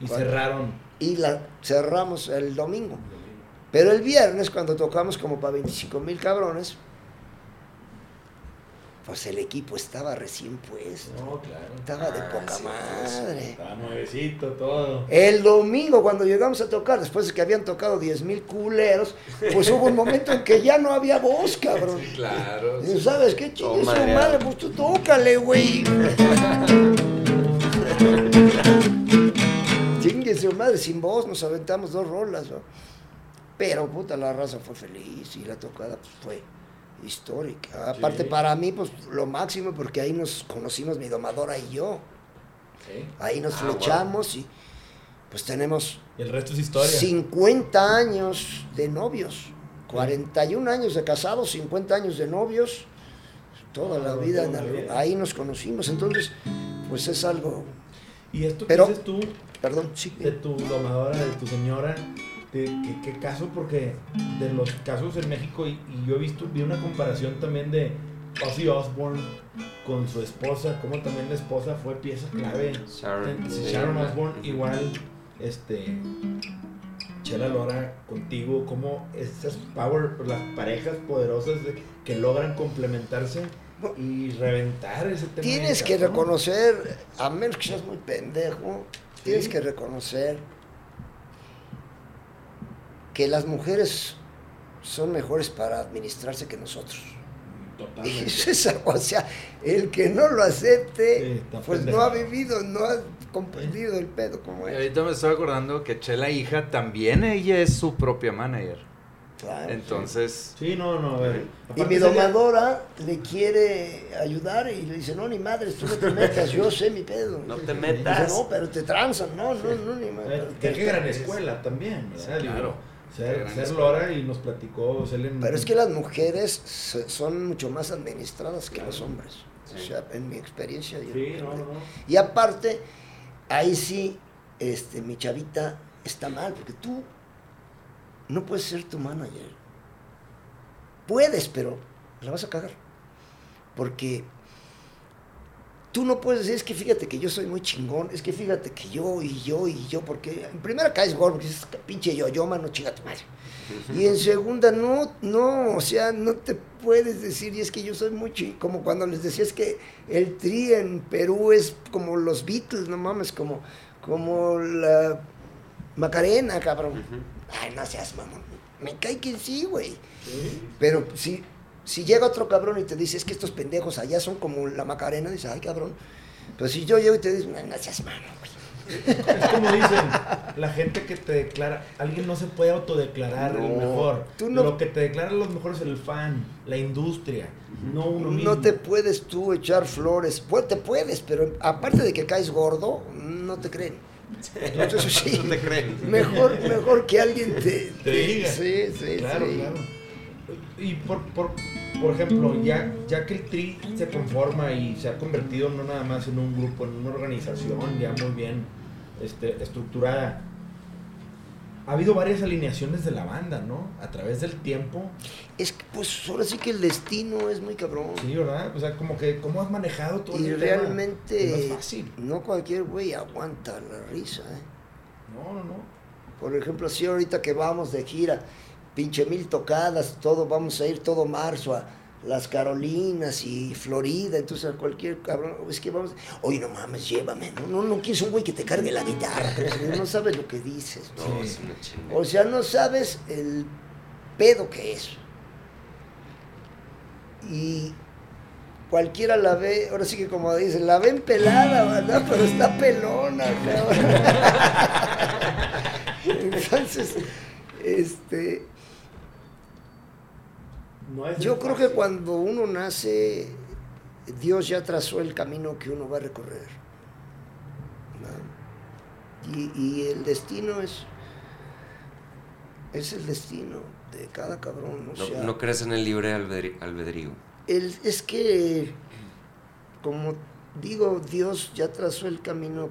Y cerraron. Y la cerramos el domingo. Pero el viernes, cuando tocamos como para 25 mil cabrones, pues el equipo estaba recién puesto. No, claro. Estaba de ah, poca madre. Estaba nuevecito todo. El domingo, cuando llegamos a tocar, después de que habían tocado 10 mil culeros, pues hubo un momento en que ya no había voz, cabrón. Claro. ¿Sabes qué chingue su madre? Pues tú tócale, güey. *laughs* chingue su madre, sin voz, nos aventamos dos rolas, ¿no? Pero puta, la raza fue feliz y la tocada pues, fue histórica. Aparte para mí, pues lo máximo, porque ahí nos conocimos mi domadora y yo. Ahí nos ah, flechamos y pues tenemos... el resto es historia. 50 años de novios, 41 años de casados, 50 años de novios, toda la vida, ahí nos conocimos. Entonces, pues es algo... ¿Y esto que dices tú? Perdón, sí. De tu domadora, de tu señora, ¿Qué, caso? Porque de los casos en México, y, yo he visto, vi una comparación también de Ozzy Osbourne con su esposa, como también la esposa fue pieza clave. Sharon, Osbourne, igual, este, Chela Lora contigo, como esas power, las parejas poderosas que logran complementarse y reventar ese tema. Tienes que reconocer, a menos que seas muy pendejo, tienes que reconocer que las mujeres son mejores para administrarse que nosotros. Totalmente. *laughs* es o sea, el que no lo acepte, pues no ha vivido, no ha comprendido el pedo como es. ahorita me estoy acordando que Chela hija también ella es su propia manager. Claro, Entonces. Sí, no, no, a ver. Y mi domadora le quiere ayudar y le dice, no, ni madre, tú no te metas, yo sé mi pedo. No te metas. no, pero te transan, no, no, no, ni madre. Qué gran escuela también, Claro. Ser, Lora y nos platicó. Pero es que las mujeres son mucho más administradas que los hombres. O sea, en mi experiencia. Y aparte, ahí sí, este, mi chavita está mal, porque tú no puedes ser tu manager. Puedes, pero la vas a cagar. Porque tú no puedes decir, es que fíjate que yo soy muy chingón, es que fíjate que yo y yo y yo, porque en primera caes gordo, dices, pinche yo, yo, mano, chinga tu madre. Y en segunda, no, no, o sea, no te puedes decir, y es que yo soy muy chingón, como cuando les decías que el tri en Perú es como los Beatles, no mames, como, como la Macarena, cabrón. Ay, no seas mamón. Me cae que sí, güey. Pero si, si llega otro cabrón y te dice, es que estos pendejos allá son como la Macarena, dices, ay, cabrón. Pero si yo llego y te digo, no, mamón, güey. Es como dicen, la gente que te declara, alguien no se puede autodeclarar el mejor. Lo que te declara los mejores es el fan, la industria, no uno mismo. No te puedes tú echar flores. Pues te puedes, pero aparte de que caes gordo, no te creen. *laughs* Entonces, sí, no te creen. Mejor, mejor que alguien te, te, diga. Sí, sí, claro, claro. Y por, por, por ejemplo, ya, ya que el TRI se conforma y se ha convertido no nada más en un grupo, en una organización ya muy bien este, estructurada, ha habido varias alineaciones de la banda, ¿no? A través del tiempo. Es que, pues, ahora sí que el destino es muy cabrón. Sí, ¿verdad? O sea, como que, ¿cómo has manejado todo Y realmente, no es fácil. No cualquier güey aguanta la risa, ¿eh? No, no, no. Por ejemplo, si ahorita que vamos de gira, pinche mil tocadas, todo, vamos a ir todo marzo a las Carolinas y Florida, entonces cualquier cabrón, es que vamos, oye, no mames, llévame, no, no, no quieres un güey que te cargue la guitarra, no sabes lo que dices, o sea, no sabes el pedo que es. Y cualquiera la ve, ahora sí que como dicen, la ven pelada, ¿verdad? *laughs* Pero está pelona, *laughs* Entonces, este yo creo que cuando uno nace, Dios ya trazó el camino que uno va a recorrer. Y, el destino es, es el destino de cada cabrón. no, crees en el libre albedrío. El, es que, como digo, Dios ya trazó el camino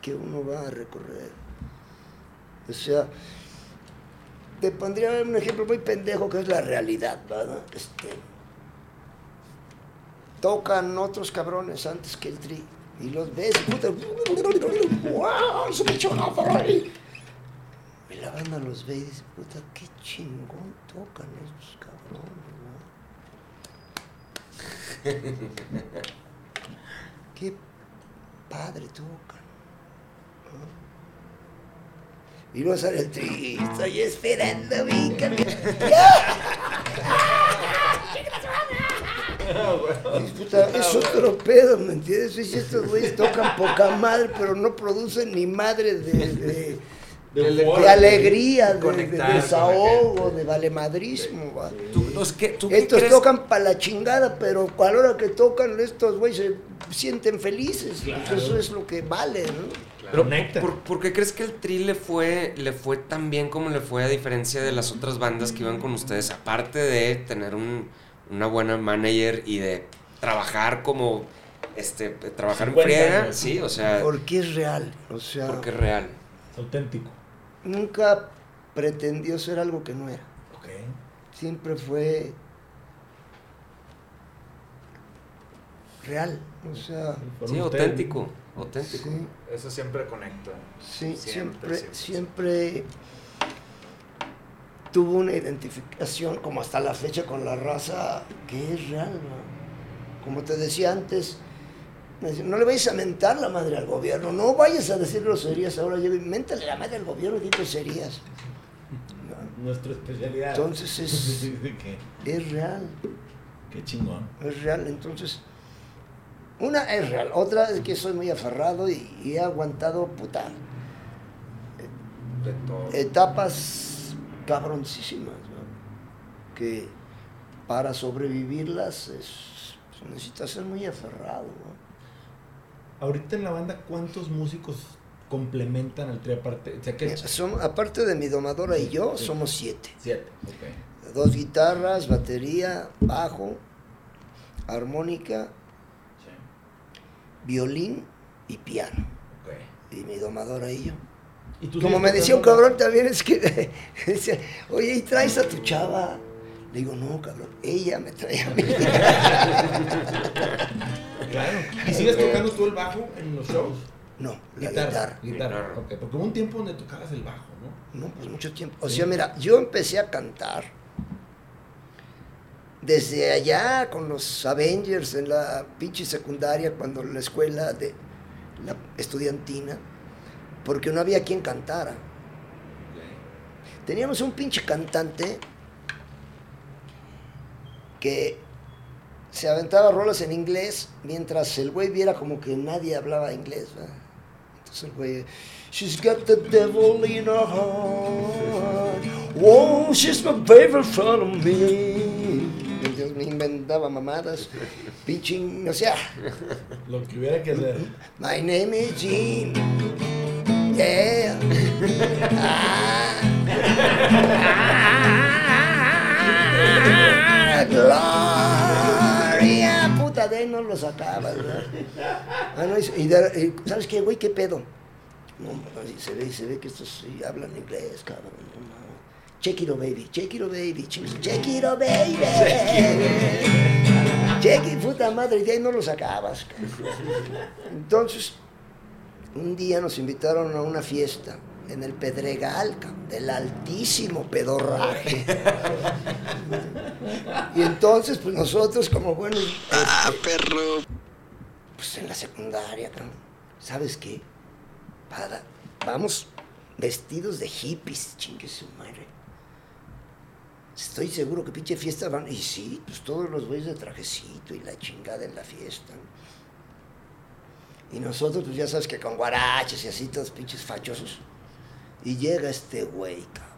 que uno va a recorrer. O sea, te pondría un ejemplo muy pendejo que es la realidad, ¿verdad? Este, tocan otros cabrones antes que el tri. Y los ves, puta, ¡wow! Se me echó una Y la banda los ve y dice, puta, qué chingón tocan esos cabrones, ¿no? *laughs* qué padre tocan. Y luego sale el tri, estoy esperando mi camino. *laughs* es otro pedo, ¿me entiendes? Estos güeyes tocan poca madre, pero no producen ni madre de, de, alegría, de, desahogo, de valemadrismo. estos tocan para la chingada, pero a la hora que tocan, estos güeyes se sienten felices. Eso es lo que vale, ¿no? Pero ¿por, qué crees que el Tri le fue, le fue tan bien como le fue a diferencia de las otras bandas que iban con ustedes? Aparte de tener un, una buena manager y de trabajar como este trabajar en friega, sí, o sea, porque es real, o sea, porque es real, es auténtico. Nunca pretendió ser algo que no era. Okay. Siempre fue real, o sea, sí, auténtico. Auténtico. Eso siempre conecta. Sí, siempre, siempre, tuvo una identificación como hasta la fecha con la raza que es real. Como te decía antes, no le vayas a mentar la madre al gobierno, no vayas a decir groserías ahora, méntale la madre al gobierno y groserías. *laughs* Nuestra especialidad. Entonces es, *laughs* es real. Qué chingón. Es real, entonces una es real, otra es que soy muy aferrado y, he aguantado, puta, etapas cabroncísimas, que para sobrevivirlas es, pues, necesitas ser muy aferrado. Ahorita en la banda, ¿cuántos músicos complementan al trío aparte? aparte de mi domadora y yo, somos siete. Siete, ok. Dos guitarras, batería, bajo, armónica violín y piano. Y mi domadora y yo. ¿Y Como me decía un cabrón también, es que *laughs* decía, oye, ¿y traes a tu chava? Le digo, no, cabrón, ella me trae a mí. *laughs* claro. ¿Y sigues tocando tú el bajo en los shows? No, la guitarra. Guitarra, porque hubo un tiempo donde tocabas el bajo, ¿no? No, pues mucho tiempo. O sea, mira, yo empecé a cantar desde allá con los Avengers en la pinche secundaria, cuando la escuela de la estudiantina, porque no había quien cantara. Teníamos un pinche cantante que se aventaba rolas en inglés mientras el güey viera como que nadie hablaba inglés. Entonces el güey, she's got the devil in her heart. Oh, she's my favorite friend of me. Me inventaba mamadas, pitching, o sea. Lo que hubiera que hacer. My name is Jean. Yeah. ah. Gloria, puta de no lo sacaba, ¿verdad? Ah, no, y, ¿Sabes qué, güey? ¿Qué pedo? No, se ve, se ve que estos sí hablan inglés, cabrón. Check it, baby, check it, baby, check it, baby. Check it, puta madre, y ahí no lo sacabas. Entonces, un día nos invitaron a una fiesta en el Pedregal, del altísimo pedorraje. y entonces, pues nosotros como buenos... Ah, este, perro. Pues en la secundaria, ¿sabes qué? vamos vestidos de hippies, chingue su madre. Estoy seguro que pinche fiesta van... Y sí, pues todos los güeyes de trajecito y la chingada en la fiesta. Y nosotros, pues ya sabes que con guaraches y así, todos pinches fachosos. Y llega este güey, cabrón.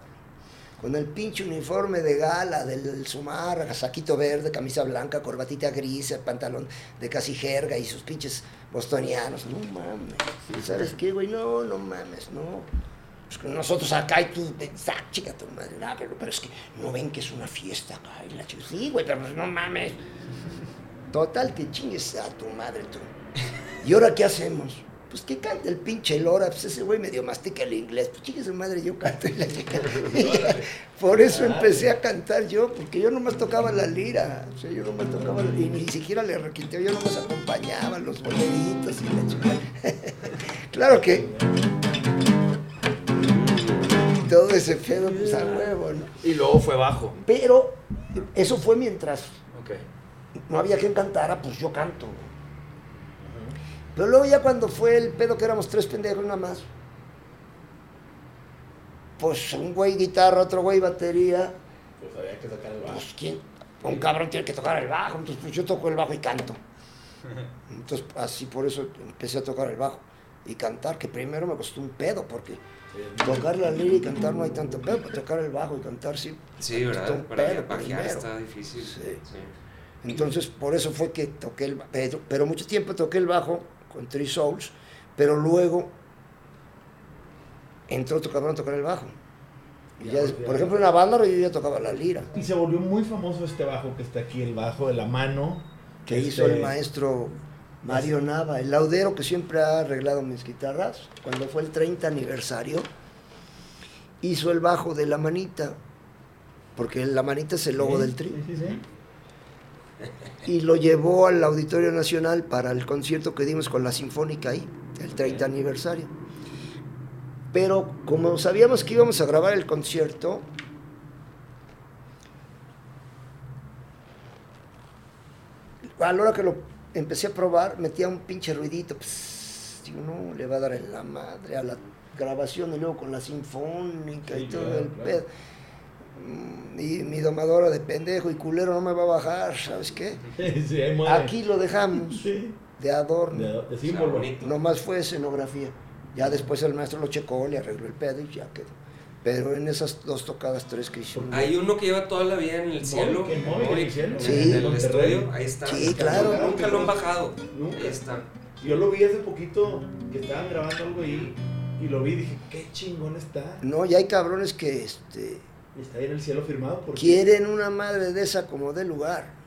Con el pinche uniforme de gala del Sumar, saquito verde, camisa blanca, corbatita gris, pantalón de casi jerga y sus pinches bostonianos. No mames. ¿Sabes qué, güey? No, no mames, no. Es que nosotros acá y tú, ah, chica tu madre, pero, pero, es que no ven que es una fiesta acá. Y la chica, sí, güey, pero pues no mames. Total, que chingues a tu madre tú. ¿Y ahora qué hacemos? pues que cante el pinche Lora, pues ese güey medio mastica el inglés, pues chique su madre, yo canto y la *laughs* chica. Por eso empecé a cantar yo, porque yo nomás tocaba la lira, o sea, yo nomás tocaba la lira, y ni siquiera le requinteo, yo nomás acompañaba los boleritos y la chica. *laughs* claro que todo ese pedo, pues a huevo, ¿no? Y luego fue bajo. Pero eso fue mientras no había quien cantara, pues yo canto. Pero luego ya cuando fue el pedo que éramos tres pendejos nada más, pues un güey guitarra, otro güey batería. Pues había que tocar el bajo. Pues quién, un cabrón tiene que tocar el bajo, entonces pues yo toco el bajo y canto. *laughs* Entonces así por eso empecé a tocar el bajo y cantar, que primero me costó un pedo, porque tocar la lira y cantar no hay tanto pedo, pero tocar el bajo y cantar sí. Sí, ¿verdad? Un pedo Para está difícil. Entonces por eso fue que toqué el bajo, pero mucho tiempo toqué el bajo con Three Souls, pero luego entró otro cabrón a tocar el bajo. Y ya, por ejemplo, en la banda yo ya tocaba la lira. Y se volvió muy famoso este bajo que está aquí, el bajo de la mano. Que hizo el maestro Mario Nava, el laudero que siempre ha arreglado mis guitarras. Cuando fue el 30 aniversario, hizo el bajo de la manita, porque la manita es el logo del tri. Sí, sí, y lo llevó al Auditorio Nacional para el concierto que dimos con la Sinfónica ahí, el 30 aniversario. Pero como sabíamos que íbamos a grabar el concierto, a la hora que lo empecé a probar, metía un pinche ruidito. digo, no, le va a dar en la madre a la grabación y luego con la sinfónica y todo el pedo mi, mi, domadora de pendejo y culero no me va a bajar, ¿sabes qué? *laughs* Aquí lo dejamos de adorno. De, símbolo. Nomás fue escenografía. Ya después el maestro lo checó, le arregló el pedo y ya quedó. Pero en esas dos tocadas, tres que hicimos. Hay uno que lleva toda la vida en el cielo. ¿En el cielo? Sí. En el estudio, ahí está. Sí, claro. Nunca lo han bajado. Ahí está. Yo lo vi hace poquito, que estaban grabando algo ahí, y lo vi y dije, qué chingón está. No, ya hay cabrones que, este está ahí en el cielo firmado. Quieren una madre de esa como de lugar.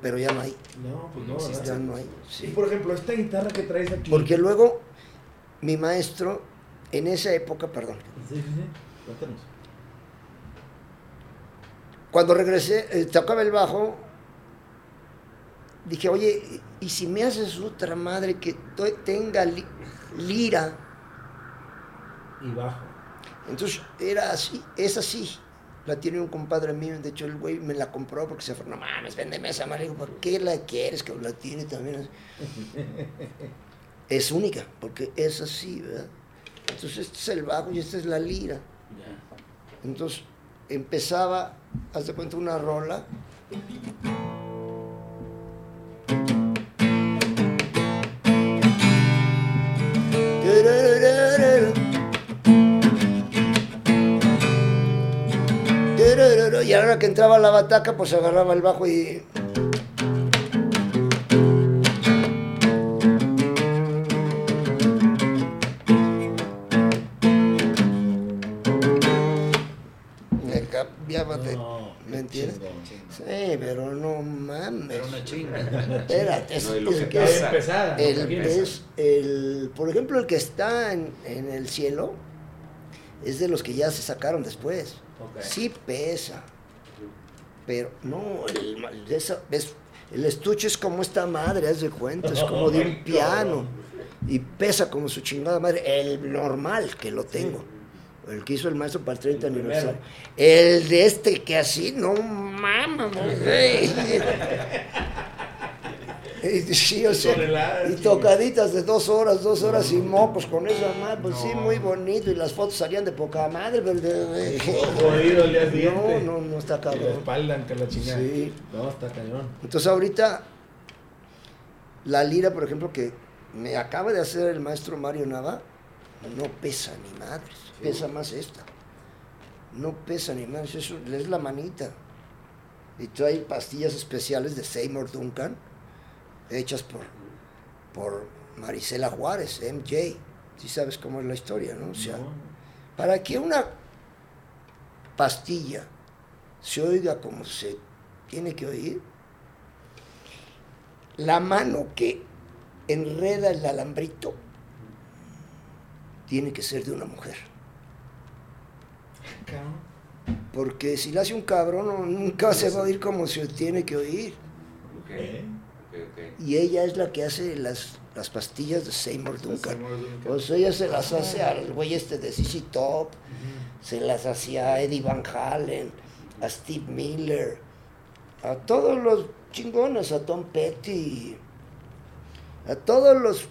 Pero ya no hay. No, pues no, ya no hay. Y por ejemplo, esta guitarra que traes aquí. Porque luego mi maestro, en esa época, perdón. Sí, sí, sí. Cuéntanos. Cuando regresé, eh, tocaba el bajo dije, oye, ¿y si me haces otra madre que tenga lira? Y bajo. Entonces era así, es así. La tiene un compadre mío, de hecho el güey me la compró porque se fue, no mames, véndeme esa madre. ¿Por qué la quieres? Que la tiene también. *laughs* es única, porque es así, ¿verdad? Entonces este es el bajo y esta es la lira. Entonces empezaba, haz de cuenta, una rola. Y a la hora que entraba la bataca, pues agarraba el bajo y Sí, pero no mames. Pero una chinga. Espérate, es, lo que que el, es, el, por ejemplo, el que está en, en, el cielo es de los que ya se sacaron después. Sí pesa. Pero no, el, el estuche es como esta madre, haz de cuenta, es como de un *laughs* piano. Y pesa como su chingada madre. El normal que lo tengo el que hizo el maestro para el 30 aniversario. El de este que así, no mames, *laughs* sí, o sea, y tocaditas de dos horas, dos horas y mocos con esa madre, pues sí, muy bonito. Y las fotos salían de poca madre, pero de, Jodido. No, no, no está cabrón. Y la espalda que la chingada. Sí. No, está cañón. Entonces ahorita, la lira, por ejemplo, que me acaba de hacer el maestro Mario Nava, no pesa ni madres pesa más esta. No pesa ni más, eso es la manita. Y trae pastillas especiales de Seymour Duncan, hechas por, por Marisela Juárez, MJ. Si sabes cómo es la historia, ¿no? O sea, para que una pastilla se oiga como se tiene que oír, la mano que enreda el alambrito tiene que ser de una mujer. Porque si le hace un cabrón, nunca se va a oír como se tiene que oír. Y ella es la que hace las, las pastillas de Seymour Duncan. Pues ella se las hace al güey este de CC Top, se las hacía a Eddie Van Halen, a Steve Miller, a todos los chingones, a Tom Petty, a todos los.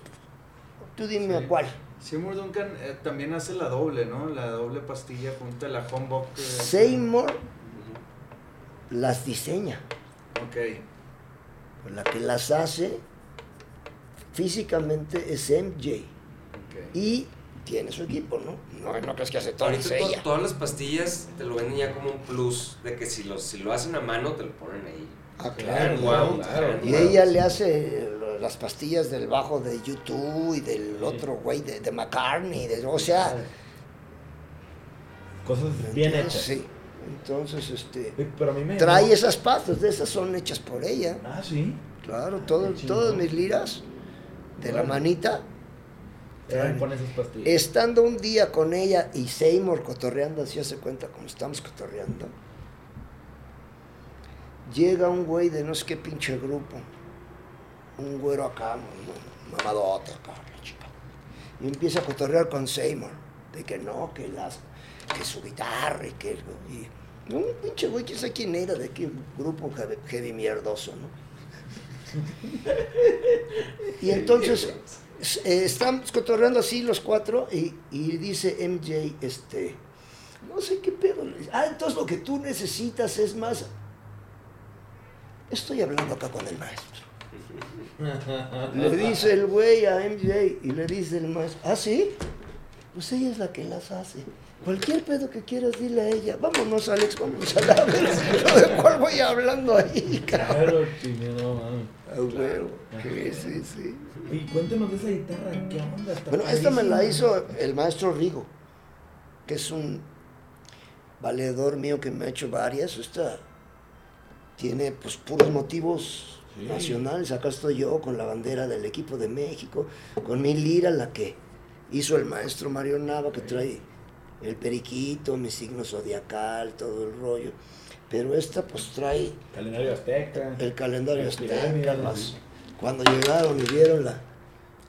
Tú dime a cuál. Seymour Duncan eh, también hace la doble, ¿no? La doble pastilla junto a la Homebook. Eh, Seymour las diseña. Ok. Pues la que las hace físicamente es MJ. Y tiene su equipo, ¿no? No, no crees que hace todo ella. todas las pastillas te lo venden ya como un plus de que si lo, si lo hacen a mano te lo ponen ahí. Ah, claro, claro, Y ella le hace las pastillas del bajo de YouTube y del otro güey de, de, McCartney, de, o sea... Cosas bien hechas. Sí. Entonces, este... trae esas pastas, de esas son hechas por ella. Ah, sí. Claro, todo, todas mis liras de la manita. Estando un día con ella y Seymour cotorreando, así hace cuenta como estamos cotorreando. Llega un güey de no sé qué pinche grupo un güero acá, mamadote acá, chica. Y empieza a cotorrear con Seymour, de que no, que las, que su guitarra y que... Y, un pinche güey, que sé quién era, de qué grupo heavy, mierdoso, ¿no? y entonces eh, estamos cotorreando así los cuatro y, y, dice MJ, este, no sé qué pedo. Ah, entonces lo que tú necesitas es más... Estoy hablando acá con el maestro. Le dice el güey a MJ y le dice el maestro, ¿ah, sí? Pues ella es la que las hace. Cualquier pedo que quieras, dile a ella. Vámonos, Alex, vamos a la ¿De cuál voy hablando ahí, Claro, no, Ah, Sí, sí, sí. Y cuéntanos de esa guitarra, ¿qué onda? bueno, esta me la hizo el maestro Rigo, que es un valedor mío que me ha hecho varias. Esta tiene pues puros motivos nacionales. Acá estoy yo con la bandera del equipo de México, con mi lira, la que hizo el maestro Mario Nava, que trae el periquito, mi signo zodiacal, todo el rollo. Pero esta pues trae... Calendario azteca. El calendario azteca. Más. Cuando llegaron y vieron la...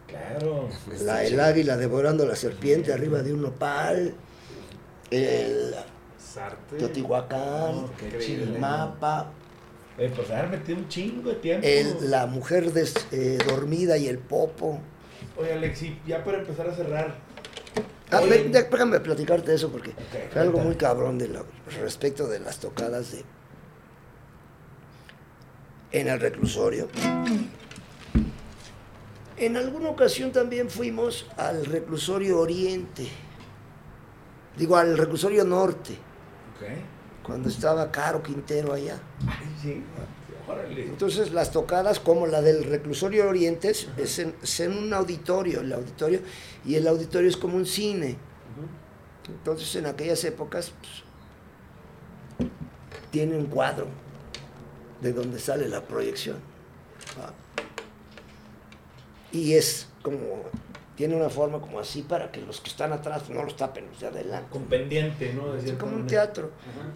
Claro. La, el águila devorando la serpiente arriba de un nopal. El Teotihuacán. Oh, el mapa. Eh, pues metido un chingo de tiempo. El, la mujer des, eh, dormida y el popo. Oye, Alexi, ya para empezar a cerrar. Ah, déjame platicarte eso porque fue algo muy cabrón de respecto de las tocadas de en el reclusorio. En alguna ocasión también fuimos al reclusorio oriente, digo al reclusorio norte, cuando estaba Caro Quintero allá. Sí. Entonces las tocadas como la del reclusorio oriente es en, un auditorio, el auditorio, y el auditorio es como un cine. Entonces en aquellas épocas pues, tiene un cuadro de donde sale la proyección. Y es como, tiene una forma como así para que los que están atrás no los tapen los de adelante. Con pendiente, ¿no? Es como un teatro.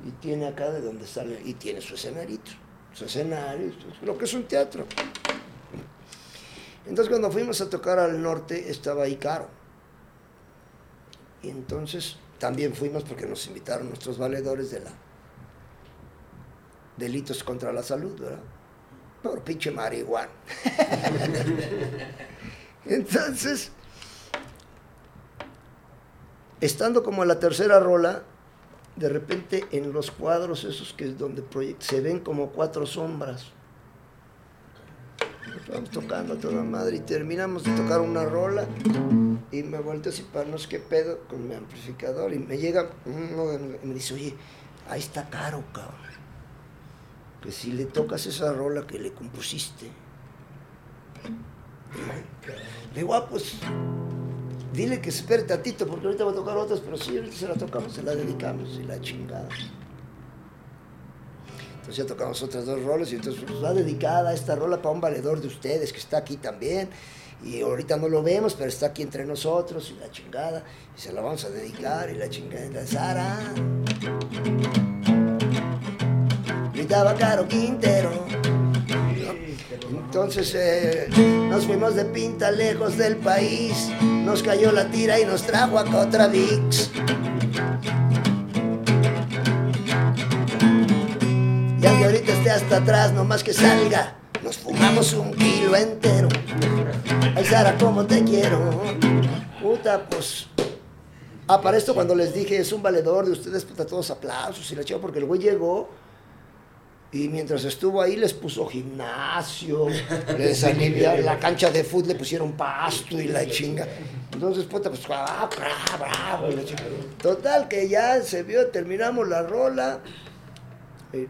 Y tiene acá de donde sale, y tiene su escenarito su escenario, lo que es un teatro. Entonces cuando fuimos a tocar al norte estaba ahí caro. Y entonces también fuimos porque nos invitaron nuestros valedores de la delitos contra la salud, ¿verdad? Por pinche marihuana. *laughs* entonces, estando como a la tercera rola, de repente en los cuadros esos que es donde se ven como cuatro sombras. Estamos tocando a toda madre y terminamos de tocar una rola y me vuelto así para no sé qué pedo con mi amplificador y me llega uno y me dice, oye, ahí está caro, cabrón. Que si le tocas esa rola que le compusiste. Le digo, ah, pues dile que espere tantito porque ahorita va a tocar otras, pero sí, ahorita se la tocamos, se la dedicamos y la chingada. Entonces ya tocamos otras dos rolas y entonces pues, va dedicada esta rola para un valedor de ustedes que está aquí también. Y ahorita no lo vemos, pero está aquí entre nosotros y la chingada. Y se la vamos a dedicar y la chingada. Y la Sara. Caro Quintero. Entonces eh, nos fuimos de pinta lejos del país, nos cayó la tira y nos trajo acá otra VIX. Y aunque ahorita esté hasta atrás, nomás que salga, nos fumamos un kilo entero. Ay, Sara, cómo te quiero. Puta, pues. Ah, para esto cuando les dije, es un valedor de ustedes, puta, todos aplausos y la chiva, porque el güey llegó y mientras estuvo ahí les puso gimnasio, *laughs* les aliviaron la cancha de fútbol, le pusieron pasto y la chinga. Entonces, puta, pues, ah, bravo, Total, que ya se vio, terminamos la rola. Y,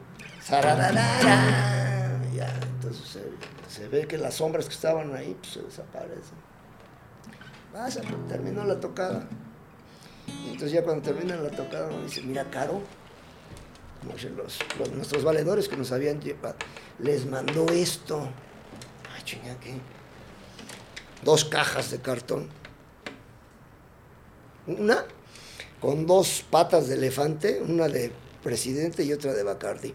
ya, entonces se, ve que las sombras que estaban ahí pues, se desaparecen. Pasa, pues, terminó la tocada. Y entonces ya cuando termina la tocada, uno dice, mira, Caro, los, nuestros valedores que nos habían llevado, les mandó esto. Ay, chinga, ¿qué? Dos cajas de cartón. Una con dos patas de elefante, una de presidente y otra de Bacardi.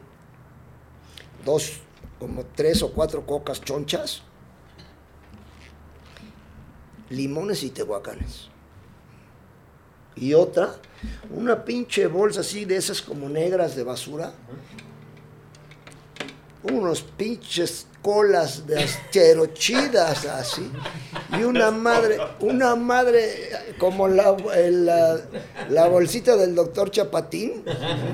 Dos, como tres o cuatro cocas chonchas, limones y tehuacanes y otra, una pinche bolsa así de esas como negras de basura, unos pinches colas de asterochidas así, y una madre, una madre como la, la, la, bolsita del doctor Chapatín,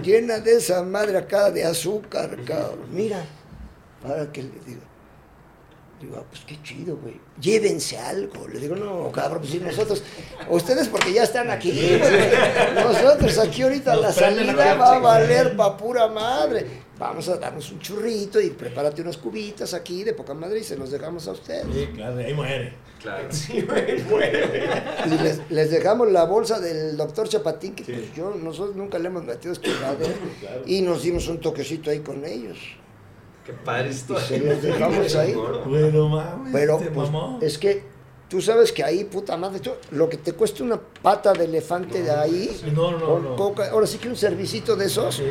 llena de esa madre acá de azúcar, cabrón. Mira, para que le digo, Digo, ah, pues qué chido, güey. Llévense algo. Le digo, no, cabrón, pues sí, nosotros, ustedes porque ya están aquí, Nosotros aquí ahorita la salida va a valer pa' pura madre. Vamos a darnos un churrito y prepárate unos cubitas aquí de poca madre y se los dejamos a ustedes. Sí, claro, ahí muere. Claro, *laughs* sí, muere. Y les, dejamos la bolsa del doctor Chapatín, que pues yo, nosotros nunca le hemos metido *laughs* este y nos dimos un toquecito ahí con ellos. Qué padre esto. se los *laughs* dejamos ahí. Bueno, mames, Pero pues, es que Tú sabes que ahí, puta madre, lo que te cuesta una pata de elefante de ahí, no, no, no. Coca, ahora sí que un servicito de esos, sí,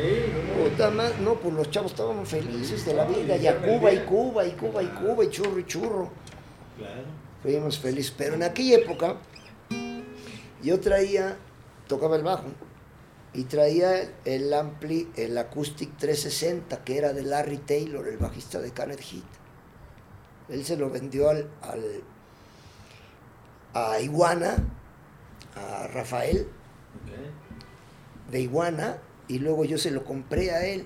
puta madre, no, pues los chavos estábamos felices de la vida, y a Cuba, y Cuba, y Cuba, y Cuba, y churro, y churro. Claro. Fuimos felices, pero en aquella época yo traía, tocaba el bajo, y traía el ampli, el Acoustic 360, que era de Larry Taylor, el bajista de Canet Heat. Él se lo vendió al a Iguana, a Rafael, de Iguana, y luego yo se lo compré a él,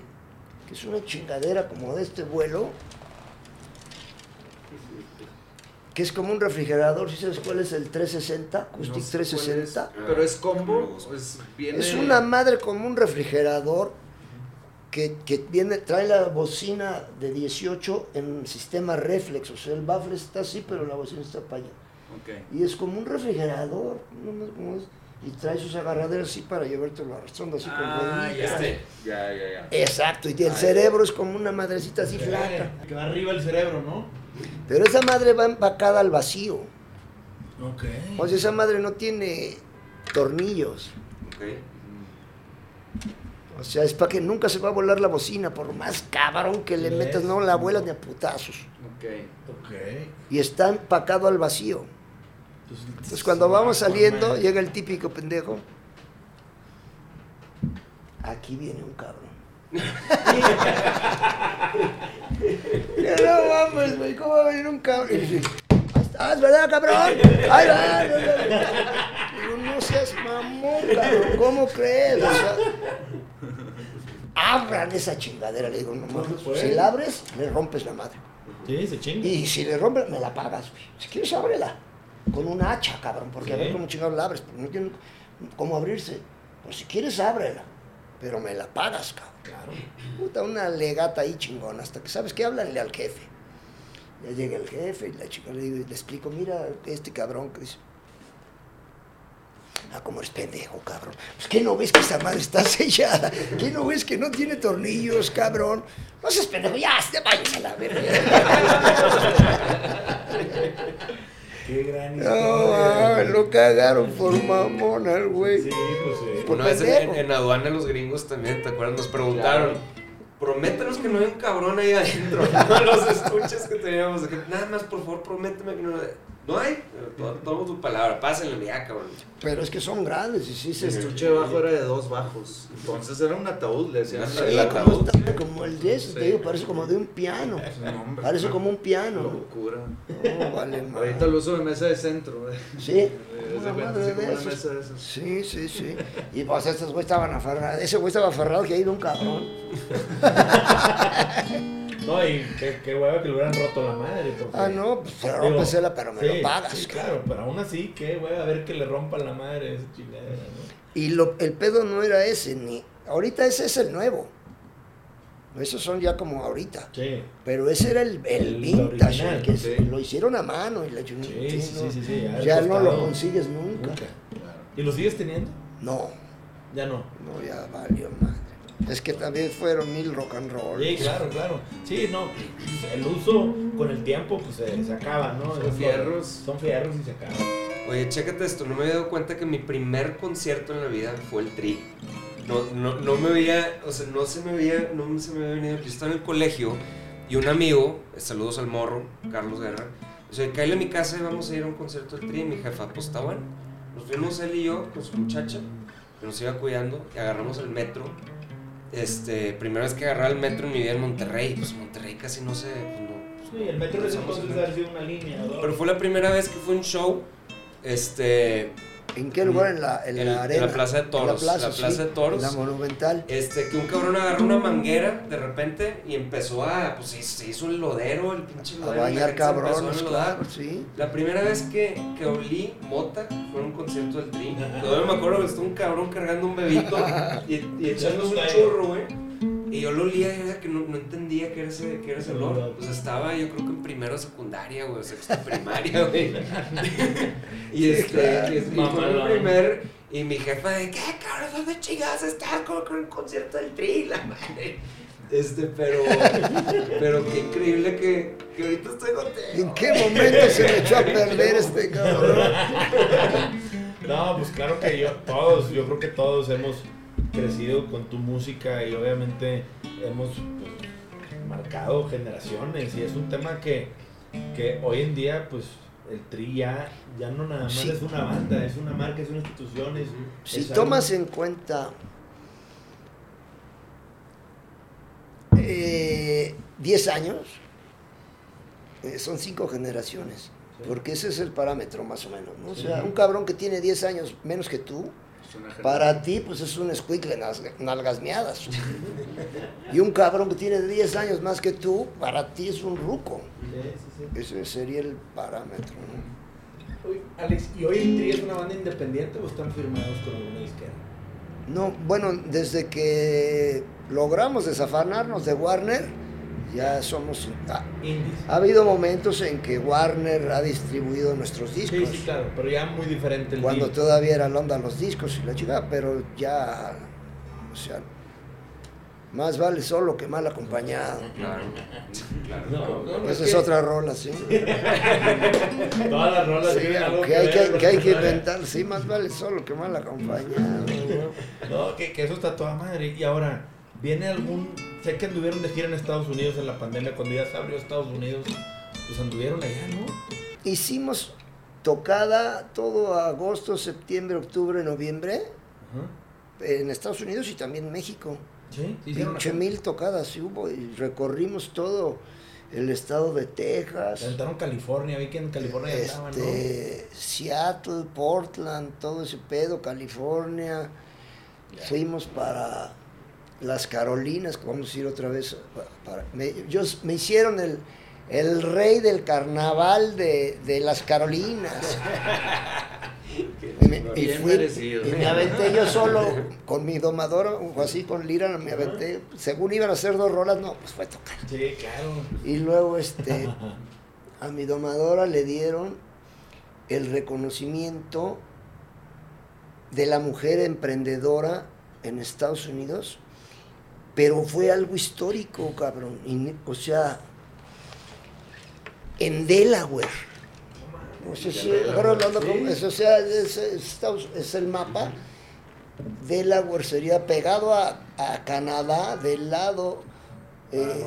que es una chingadera como de este vuelo, que es como un refrigerador, si sabes cuál es el 360, Acoustic 360. Pero es combo, es una madre como un refrigerador que, viene, trae la bocina de 18 en sistema reflex, o sea, el baffle está así, pero la bocina está para allá. Y es como un refrigerador, y trae sus agarraderas así para llevártelo arrastrando así con ah, ya, ya, ya, ya. Exacto, y el cerebro es como una madrecita así flaca. Que va arriba el cerebro, ¿no? Pero esa madre va empacada al vacío. Ok. O sea, esa madre no tiene tornillos. Ok. O sea, es para que nunca se va a volar la bocina, por más cabrón que le metas, no la vuelas ni a putazos. Ok. Ok. Y está empacado al vacío. Entonces cuando vamos saliendo, llega el típico pendejo. Aquí viene un cabrón. *laughs* no vamos, güey, ¿cómo va a venir un cabrón? Y dice, ¿estás, verdad, cabrón? ¡Ay, va! Digo, no seas mamón, cabrón, ¿cómo crees? O sea, abran esa chingadera. Le digo, no mames, si la abres, me rompes la madre. Sí, se chinga. Y si le rompes, me la pagas, güey. Si quieres, ábrela con un hacha, cabrón, porque a ver cómo chingados la abres, porque no tiene cómo abrirse. Pues si quieres, ábrela, pero me la pagas, cabrón. Claro. Puta, una legata ahí chingona, hasta que sabes que háblanle al jefe. Ya llega el jefe y la chica le, digo, le explico, mira, este cabrón que dice, Ah, como eres pendejo, cabrón. Pues, ¿qué no ves que esa madre está *laughs* sellada? ¿Qué no ves que no tiene tornillos, cabrón? No seas pendejo, ya, vayas a la verga. *laughs* Qué gran No, lo cagaron por mamón al güey. Sí, pues sí. Una vez en, en, aduana los gringos también, ¿te acuerdas? Nos preguntaron. Prométenos que no hay un cabrón ahí adentro. *laughs* los estuches que teníamos. Nada más, por favor, prométeme que no. No hay, tomo tu palabra, pásenle ya, cabrón. Pero es que son grandes y sí se... El estuche bajo era de dos bajos, entonces era un ataúd, le decían. Sí, el ataúd. Como, el de ese, te digo, parece como de un piano. *laughs* parece como un piano. Locura. No, vale, Ahorita lo uso de mesa de centro. Sí. Una madre de esos. Sí, sí, sí. Y pues estos güeyes estaban aferrados. Ese güey estaba aferrado que ha ido un cabrón. *laughs* No, y qué, qué hueva que le hubieran roto la madre. ah, no, pues se rompesela, pero me lo pagas. Sí, claro, pero aún así, qué hueva a ver que le rompan la madre esa chingada, ¿no? Y lo, el pedo no era ese, ni. Ahorita ese es el nuevo. Esos son ya como ahorita. Sí. Pero ese era el, el, vintage, el que lo hicieron a mano. Y la sí, sí, sí, sí, Ya, no lo consigues nunca. nunca. ¿Y lo sigues teniendo? No. Ya no. No, ya valió más. Es que también fueron mil rock and roll. Sí, claro, claro. Sí, no, el uso con el tiempo pues se, acaba, ¿no? Son fierros. Son fierros y se acaban. Oye, chécate esto, no me había dado cuenta que mi primer concierto en la vida fue el Tri. No, no, no me veía, o sea, no se me veía, no se me había venido. Yo estaba en el colegio y un amigo, saludos al morro, Carlos Guerra, dice, cae a mi casa y vamos a ir a un concierto del Tri. Y mi jefa, pues está bueno. Nos fuimos él y yo con su muchacha, que nos iba cuidando, y agarramos el metro este, primera vez que agarré el metro en mi vida en Monterrey, pues Monterrey casi no se... Pues sí, el metro de entonces una línea. ¿no? Pero fue la primera vez que fue un show, este, ¿En qué lugar? En la, en la arena. En la Plaza de Toros. La Plaza, de Toros. La Monumental. Este, que un cabrón agarró una manguera de repente y empezó a, pues se hizo el lodero, el pinche lodero. A bañar cabrones, claro, sí. La primera vez que, que olí mota fue en un concierto del Tri. Todavía me acuerdo que estuvo un cabrón cargando un bebito y, y *laughs* echándose un churro, güey. Y yo lo olía y era que no, no entendía qué era ese, qué era ese olor. Pues estaba yo creo que en primero secundaria, güey, o sexto primaria, güey. *laughs* y este, y, fue el primer, y mi jefa de, ¿qué cabrón? ¿Dónde chingadas estás? Como con el concierto del tri, la madre. Este, pero, pero qué increíble que, que ahorita estoy contigo. ¿En qué momento se me echó a perder este cabrón? *laughs* No, pues claro que yo, todos, yo creo que todos hemos crecido con tu música y obviamente hemos pues, marcado generaciones y es un tema que, que hoy en día pues el Tri ya, no nada más es una banda, es una marca, es una institución. si tomas en cuenta 10 eh, años, eh, son cinco generaciones, porque ese es el parámetro más o menos. O sea, un cabrón que tiene 10 años menos que tú, para ti, pues es un escuicle nalgas miadas. y un cabrón que tiene 10 años más que tú, para ti es un ruco. Ese sería el parámetro. Alex, ¿y hoy en día es una banda independiente o están firmados con alguna disquera? No, bueno, desde que logramos desafanarnos de Warner, ya somos... Ah, ha, habido momentos en que Warner ha distribuido nuestros discos. Sí, sí, claro, pero ya muy diferente el Cuando todavía era onda los discos y la chica, pero ya... O sea, más vale solo que mal acompañado. Claro, claro. Esa es, otra rola, sí. *laughs* Todas las rolas sí, que, hay que, que, hay que inventar, sí, más vale solo que mal acompañado. *laughs* No, que, que eso está toda madre. Y ahora, ¿Viene algún.? Sé que anduvieron de gira en Estados Unidos en la pandemia, cuando ya se abrió Estados Unidos, pues anduvieron allá, ¿no? Hicimos tocada todo agosto, septiembre, octubre, noviembre en Estados Unidos y también México. Sí, Pinche mil tocadas hubo y recorrimos todo el estado de Texas. Entraron California, vi que en California este, estaban, ¿no? Seattle, Portland, todo ese pedo, California. Fuimos para las Carolinas, vamos a ir otra vez. Para, me, me hicieron el, el rey del carnaval de, de las Carolinas. y, me, y, me aventé yo solo con mi domadora, o así con Lira, me aventé. Según iban a hacer dos rolas, no, pues fue tocar. Sí, claro. Y luego este, a mi domadora le dieron el reconocimiento de la mujer emprendedora en Estados Unidos pero fue algo histórico, cabrón. o sea, en Delaware. O sea, o sea es, el mapa. Delaware sería pegado a, Canadá del lado eh,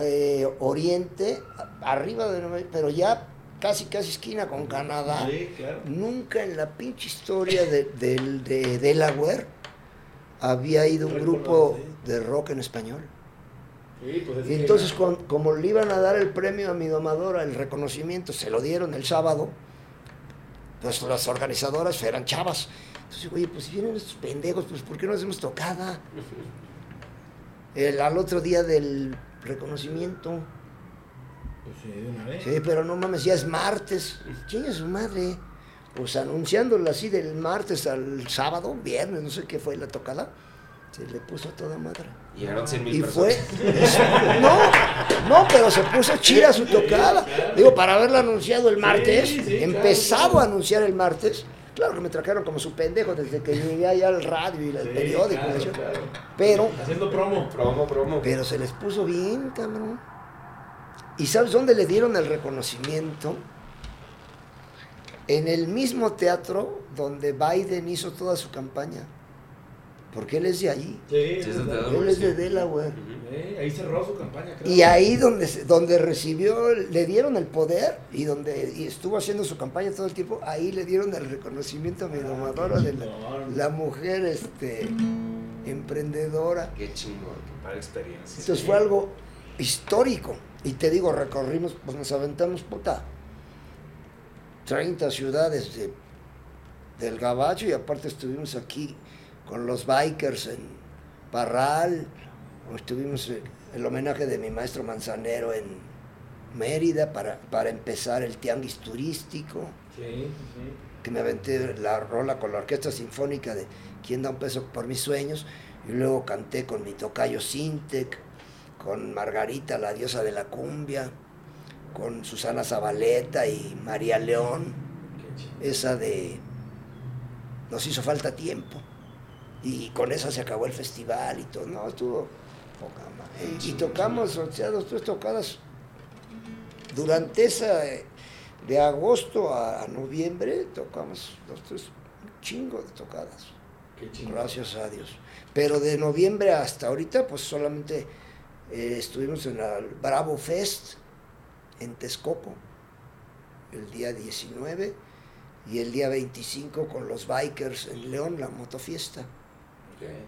eh, oriente, arriba de Nueva York, pero ya casi casi esquina con Canadá. Nunca en la pinche historia de, de Delaware había ido un grupo de rock en español. Pues y entonces, como le iban a dar el premio a mi domadora, el reconocimiento, se lo dieron el sábado, pues las organizadoras eran chavas. Entonces, oye, pues si vienen estos pendejos, pues ¿por qué no hacemos tocada? El, al otro día del reconocimiento. Pues sí, de una vez. Sí, pero no mames, ya es martes. es su madre pues anunciándola así del martes al sábado, viernes, no sé qué fue la tocada, se le puso a toda madre. Y eran 100 mil y fue, no, no, pero se puso chida su tocada. Digo, para haberla anunciado el martes, empezado a anunciar el martes, claro que me trajeron como su pendejo desde que llegué allá al radio y al periódico. Pero. Haciendo promo. Promo, promo. Pero se les puso bien, cabrón. ¿Y sabes dónde le dieron el reconocimiento? En el mismo teatro donde Biden hizo toda su campaña. Porque él es de allí. Sí, él es de Delaware. ahí cerró su campaña. Y ahí donde, donde recibió, le dieron el poder y donde estuvo haciendo su campaña todo el tiempo, ahí le dieron el reconocimiento a mi domadora de la, mujer este, emprendedora. Qué chingón, qué para experiencia. Entonces fue algo histórico. Y te digo, recorrimos, pues nos aventamos, puta, 30 ciudades de, del Gabacho y aparte estuvimos aquí con los bikers en Parral, estuvimos el homenaje de mi maestro Manzanero en Mérida para, para empezar el tianguis turístico. Que me aventé la rola con la orquesta sinfónica de ¿Quién da un peso por mis sueños? Y luego canté con mi tocayo Sintec, con Margarita, la diosa de la cumbia con Susana Zabaleta y María León, esa de Nos hizo falta tiempo. Y con esa se acabó el festival y todo. No, estuvo Y, tocamos, o sea, dos, tres tocadas durante esa, eh, de agosto a, noviembre, tocamos dos, tres, un chingo de tocadas. Gracias a Dios. Pero de noviembre hasta ahorita, pues solamente eh, estuvimos en el Bravo Fest en Texcoco, el día 19, y el día 25 con los bikers en León, la motofiesta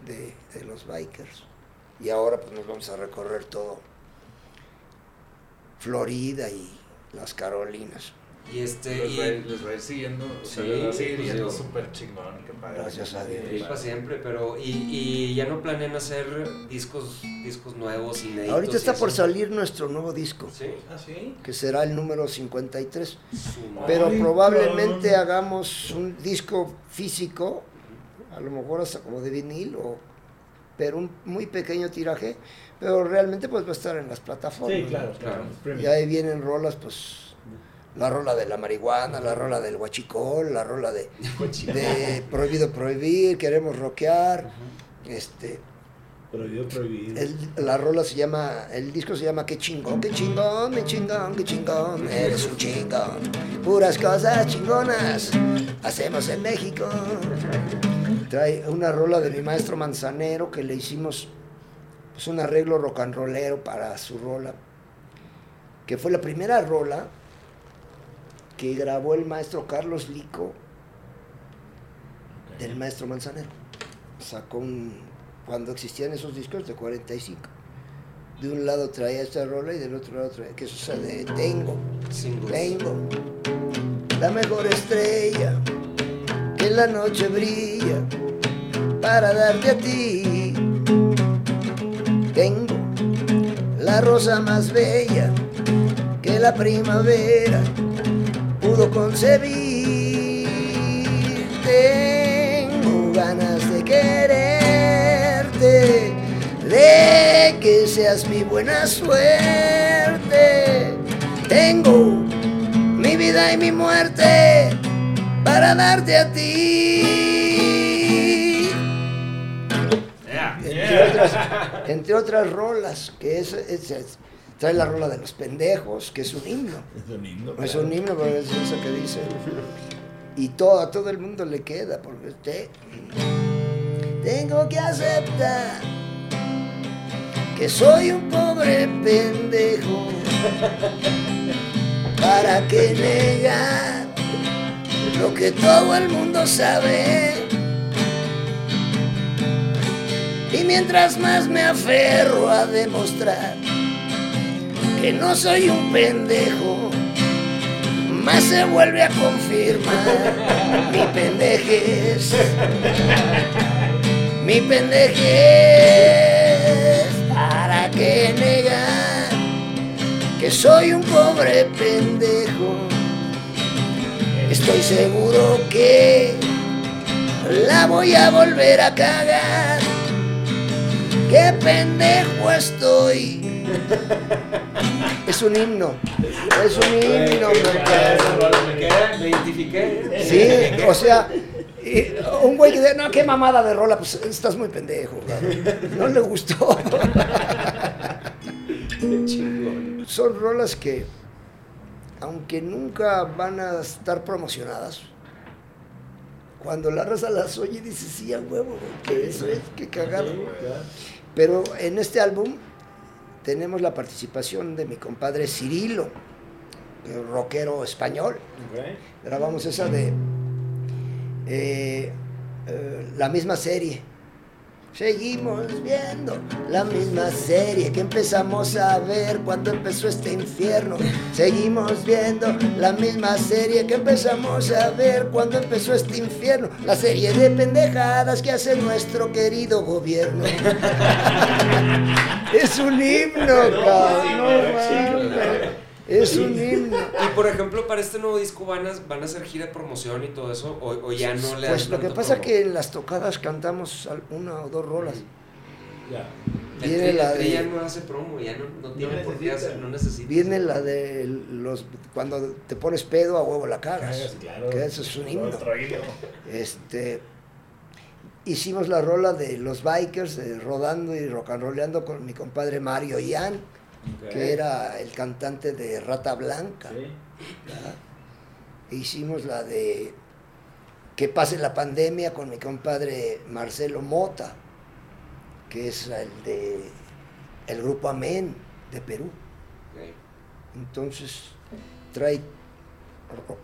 de, de los bikers. Y ahora pues nos vamos a recorrer todo Florida y las Carolinas. Y este. Les, Va, les, va, a ir siguiendo. Sí, siguiendo súper chingón. Qué padre. Gracias a Dios. para siempre, pero. Y, y, ya no planean hacer discos discos nuevos, inéditos. Ahorita está por salir nuestro nuevo disco. Sí. ¿Ah, sí? Que será el número 53. Pero probablemente hagamos un disco físico, a lo mejor hasta como de vinil, o, pero un muy pequeño tiraje. Pero realmente pues va a estar en las plataformas. Sí, claro, claro. Y ahí vienen rolas, pues la rola de la marihuana, la rola del huachicol, la rola de, de prohibido prohibir, queremos rockear, este prohibido prohibir. la rola se llama, el disco se llama Qué chingón, qué chingón, qué chingón, qué chingón, eres un chingón. Puras cosas chingonas hacemos en México. Trae una rola de mi maestro Manzanero que le hicimos pues, un arreglo rock and rollero para su rola, que fue la primera rola que grabó el maestro Carlos Lico del maestro Manzanero. Sacó un, cuando existían esos discos de 45. De un lado traía esta rola y del otro lado traía, que eso de Tengo, tengo la mejor estrella que en la noche brilla para darte a ti. Tengo la rosa más bella que la primavera concebir. Tengo ganas de quererte, de que seas mi buena suerte. Tengo mi vida y mi muerte para darte a ti. Entre, otras, entre otras rolas, que es, es Trae la rola de los pendejos, que es un himno. Es un himno. Es un himno, pero es eso que dice. Y todo, a todo el mundo le queda, porque usted. Tengo que aceptar que soy un pobre pendejo. ¿Para qué negar lo que todo el mundo sabe? Y mientras más me aferro a demostrar que no soy un pendejo, más se vuelve a confirmar mi pendejez. Mi pendejez, ¿para qué negar que soy un pobre pendejo? Estoy seguro que la voy a volver a cagar. Qué pendejo estoy es un himno. Es un himno, me identifiqué. Sí, o sea, un güey que dice, no, qué mamada de rola, pues estás muy pendejo, No le gustó. Son rolas que, aunque nunca van a estar promocionadas, cuando la raza las oye dice, sí, a huevo, que eso es, que cagado. Pero en este álbum tenemos la participación de mi compadre Cirilo, rockero español. Grabamos esa de eh, eh, la misma serie. Seguimos viendo la misma serie que empezamos a ver cuando empezó este infierno. Seguimos viendo la misma serie que empezamos a ver cuando empezó este infierno. La serie de pendejadas que hace nuestro querido gobierno. *laughs* es un himno, cabrón. Es un himno. Y por ejemplo, para este nuevo disco van a, van a hacer gira de promoción y todo eso, o, ya no le Pues lo que pasa es que en las tocadas cantamos una o dos rolas. Ya. Viene la de, ya no hace promo, ya no, no tiene por qué hacer, no necesita. Viene la de los cuando te pones pedo a huevo la cagas. claro, que eso es un himno. Este hicimos la rola de los bikers, rodando y rock and rollando con mi compadre Mario Ian, que era el cantante de Rata Blanca. Hicimos la de Que pase la pandemia con mi compadre Marcelo Mota, que es el de el grupo Amén de Perú. Entonces trae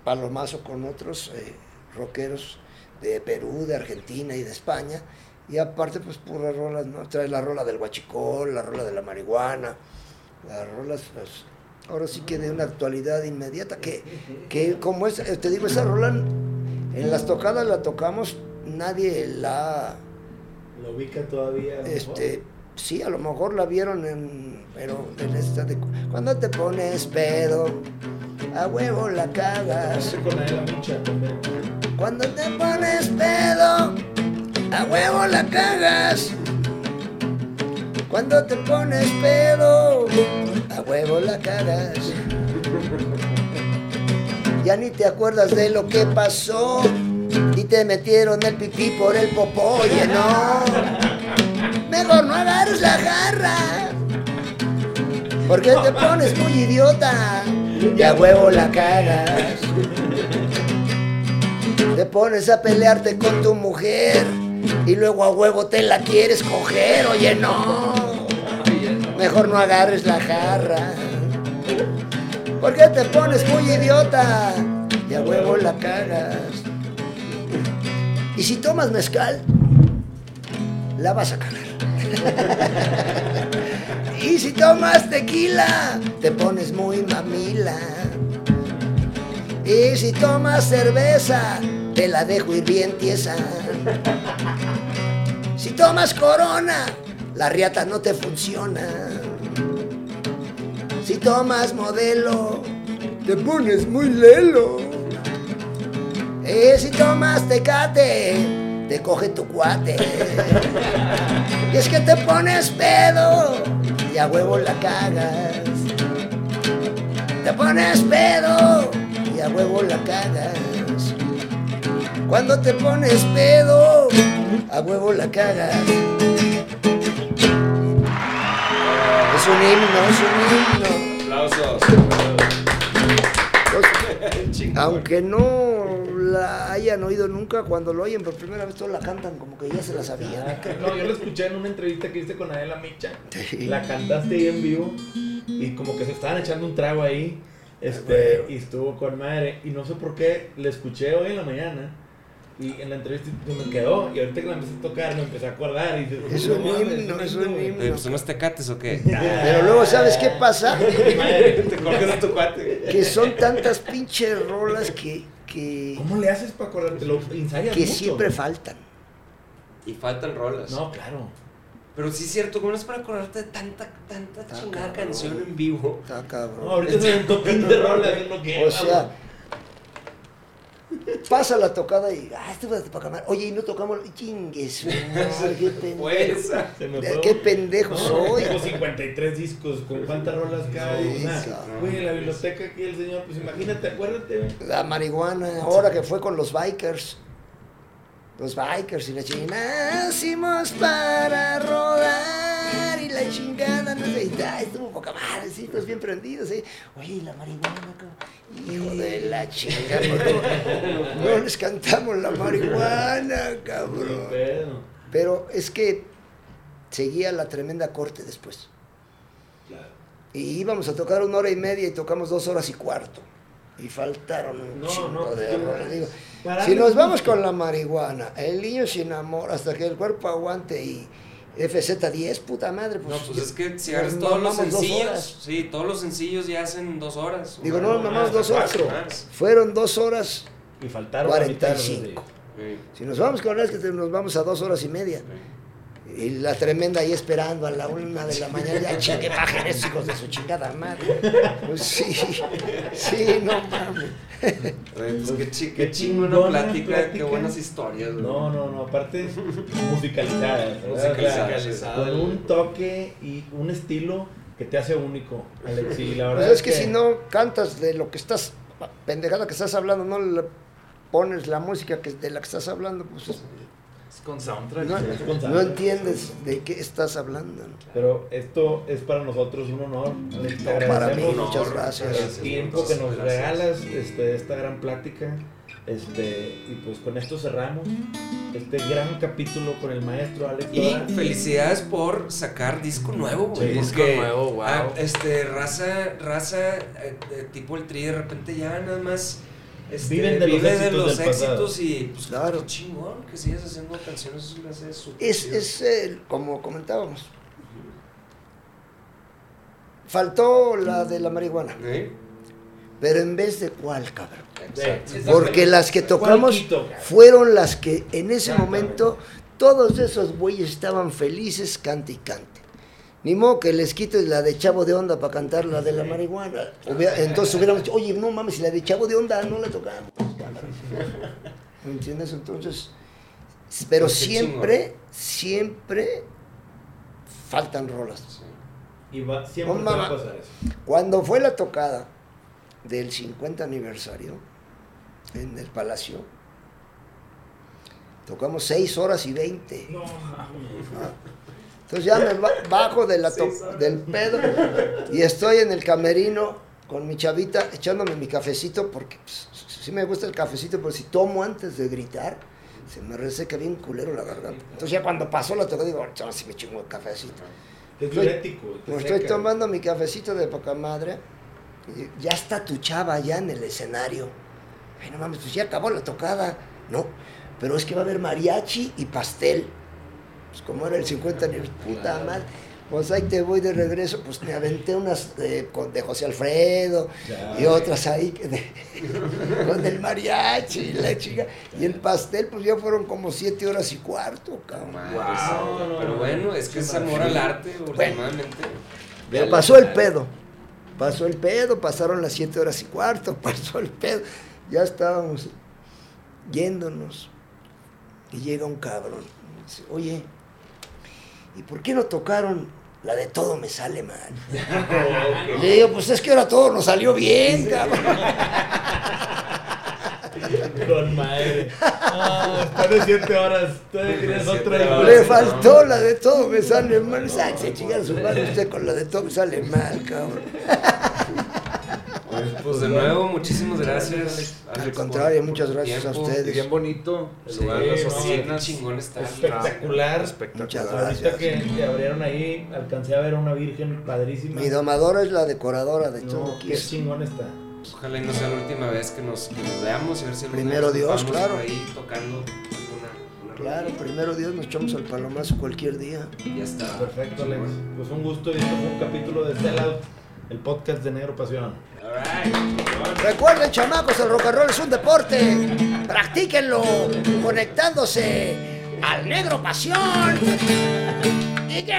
palomazo con otros eh, rockeros de Perú, de Argentina y de España. Y aparte, pues puras rolas, ¿no? Trae la rola del guachicol, la rola de la marihuana, las rolas, pues, ahora sí que de una actualidad inmediata, que, que como es, te digo, esa rola en las tocadas la tocamos, nadie la... ¿Lo ubica todavía? Este, sí, a lo mejor la vieron en, pero en esta de, cuando te pones pedo, a huevo la cagas. Cuando te pones pedo, a huevo la cagas. Cuando te pones pedo, a huevo la cagas. Ya ni te acuerdas de lo que pasó y te metieron el pipí por el popó, oye no. Mejor no agarres la garra, porque te pones muy idiota y a huevo la cagas. Te pones a pelearte con tu mujer y luego a huevo te la quieres coger, oye no. Mejor no agarres la jarra. Porque te pones muy idiota y a huevo la cagas. Y si tomas mezcal, la vas a cagar. *laughs* y si tomas tequila, te pones muy mamila. Y si tomas cerveza, te la dejo ir bien tiesa. Si tomas corona, la riata no te funciona. Si tomas modelo, te pones muy lelo. Y si tomas tecate, te coge tu cuate. Y es que te pones pedo y a huevo la cagas. Te pones pedo y a huevo la cagas. Cuando te pones pedo, a huevo la cagas. Es un himno, es un himno. Aplausos. Aunque no la hayan oído nunca, cuando lo oyen por primera vez todos la cantan como que ya se la sabían. Ah, no, yo la escuché en una entrevista que hiciste con Adela Micha. La cantaste ahí en vivo y como que se estaban echando un trago ahí. Este, y estuvo con madre. Y no sé por qué, le escuché hoy en la mañana. Y en la entrevista me quedó. Y ahorita que la empecé a tocar, me empecé a acordar. Y es un himno, es un himno. ¿Son unos tecates o qué? *laughs* Pero luego, ¿sabes qué pasa? *laughs* Te coges a tu cuate. Que son tantas pinches rolas que. que ¿Cómo le haces para acordarte? ¿Lo ensayas Que siempre faltan. Y faltan rolas. No, claro. Pero sí es cierto, ¿cómo es para acordarte de tanta, tanta chingada canción en vivo? Está cabrón. No, ahorita se un topín de rolas, lo que O sea, pasa la tocada y, ah, este va a tocar Oye, y no tocamos, chingues, qué pendejo. Qué pendejo soy. Tengo 53 discos, ¿con cuántas rolas cae? Sí, güey, la biblioteca aquí el señor, pues imagínate, acuérdate. La marihuana, ahora que fue con los bikers los bikers y la chingada, nacimos para rodar y la chingada, no sé, y estuvo poca madre, sí, pues bien prendidos, ¿eh? Oye, la marihuana, hijo de la chingada, no, les cantamos la marihuana, cabrón. Pero es que seguía la tremenda corte después. Y íbamos a tocar una hora y media y tocamos dos horas y cuarto y faltaron un no, de errores. Digo, si nos vamos con la marihuana, el niño sin amor, hasta que el cuerpo aguante y FZ10, puta madre. Pues, no, pues es que si haces todos los sencillos, sí, todos los sencillos ya hacen dos horas. Digo, no, nomás dos horas. Fueron dos horas. Y faltaron 45. Si nos vamos con es que nos vamos a dos horas y media. Y la tremenda ahí esperando a la una de la mañana, ya chingue bajen hijos de su chingada madre. Pues sí, *laughs* sí, no mames. Pues qué, qué chingona plática, qué buenas historias. No, no, no, aparte musicalizadas. musicalizadas. Con un toque y un estilo que te hace único, Alex. Y la pues verdad es, que, si no cantas de lo que estás, pendejada que estás hablando, no le pones la música que, de la que estás hablando, pues con soundtrack. No, entiendes de qué estás hablando. Pero esto es para nosotros un honor. para mí, muchas gracias. El tiempo que nos regalas, este, esta gran plática. Este, y pues con esto cerramos este gran capítulo con el maestro Alex. Y felicidades por sacar disco nuevo, güey. disco nuevo, wow. Ah, este, raza, raza, eh, tipo el tri, de repente ya nada más este, viven de los éxitos, y pues claro. chingón que sigas haciendo canciones, eso hace Es, es el, como comentábamos. Faltó la de la marihuana. Pero en vez de cuál, cabrón. Porque las que tocamos fueron las que en ese momento todos esos güeyes estaban felices, cante y cante. Ni modo que les quites la de Chavo de Onda para cantar la de la marihuana. Entonces hubiéramos dicho, oye, no mames, si la de Chavo de Onda no la tocamos. ¿Me entiendes? Entonces, pero siempre, siempre faltan rolas. Y siempre va a pasar eso. Cuando fue la tocada del 50 aniversario en el Palacio, tocamos 6 horas y 20. No, entonces ya me bajo de la del pedo y estoy en el camerino con mi chavita echándome mi cafecito porque pues, sí me gusta el cafecito, pero si tomo antes de gritar, se me reseca bien culero la garganta. Entonces ya cuando pasó la toca digo, ahora sí me chingo el cafecito. Es diurético. estoy tomando mi cafecito de poca madre. Y ya está tu chava ya en el escenario. Ay, no mames, pues ya acabó la tocada. No, pero es que va a haber mariachi y pastel. Pues, como era el 50 ni puta madre. Pues ahí te voy de regreso, pues me aventé unas de, de José Alfredo y otras ahí *laughs* con el mariachi y la chica. Y el pastel, pues ya fueron como siete horas y cuarto, cabrón. pero bueno, es que es amor al arte, últimamente. pero pasó el pedo. Pasó el pedo, pasaron las siete horas y cuarto, *laughs* pasó el pedo. Ya estábamos yéndonos. Y llega un cabrón. Dice, Oye, ¿y por qué no tocaron la de todo me sale mal? *laughs* Le digo, pues es que ahora todo nos salió bien, cabrón. *laughs* Con madre. Ah, después de siete horas, todavía tienes otra. Le faltó la de todo me sale mal. Se chingar su madre usted con la de todo me sale mal, cabrón. *laughs* Pues, pues, de nuevo, muchísimas gracias. Al contrario, muchas gracias a ustedes. Bien bonito. El lugar, las oficinas. chingón está. Espectacular. Espectacular. Muchas gracias. Ahorita que, abrieron ahí, alcancé a ver a una virgen padrísima. Mi domadora es la decoradora de todo. Qué chingón está. Ojalá y no sea la última vez que nos, veamos y ver si Primero Dios, claro. ahí tocando. Claro, primero Dios nos echamos al palomazo cualquier día. Ya está. Perfecto, Alex. Pues un gusto y esto fue un capítulo de Sellout, el podcast de Negro Pasión. Recuerden, chamacos, el rock and roll es un deporte. Practíquenlo conectándose al negro pasión. Y que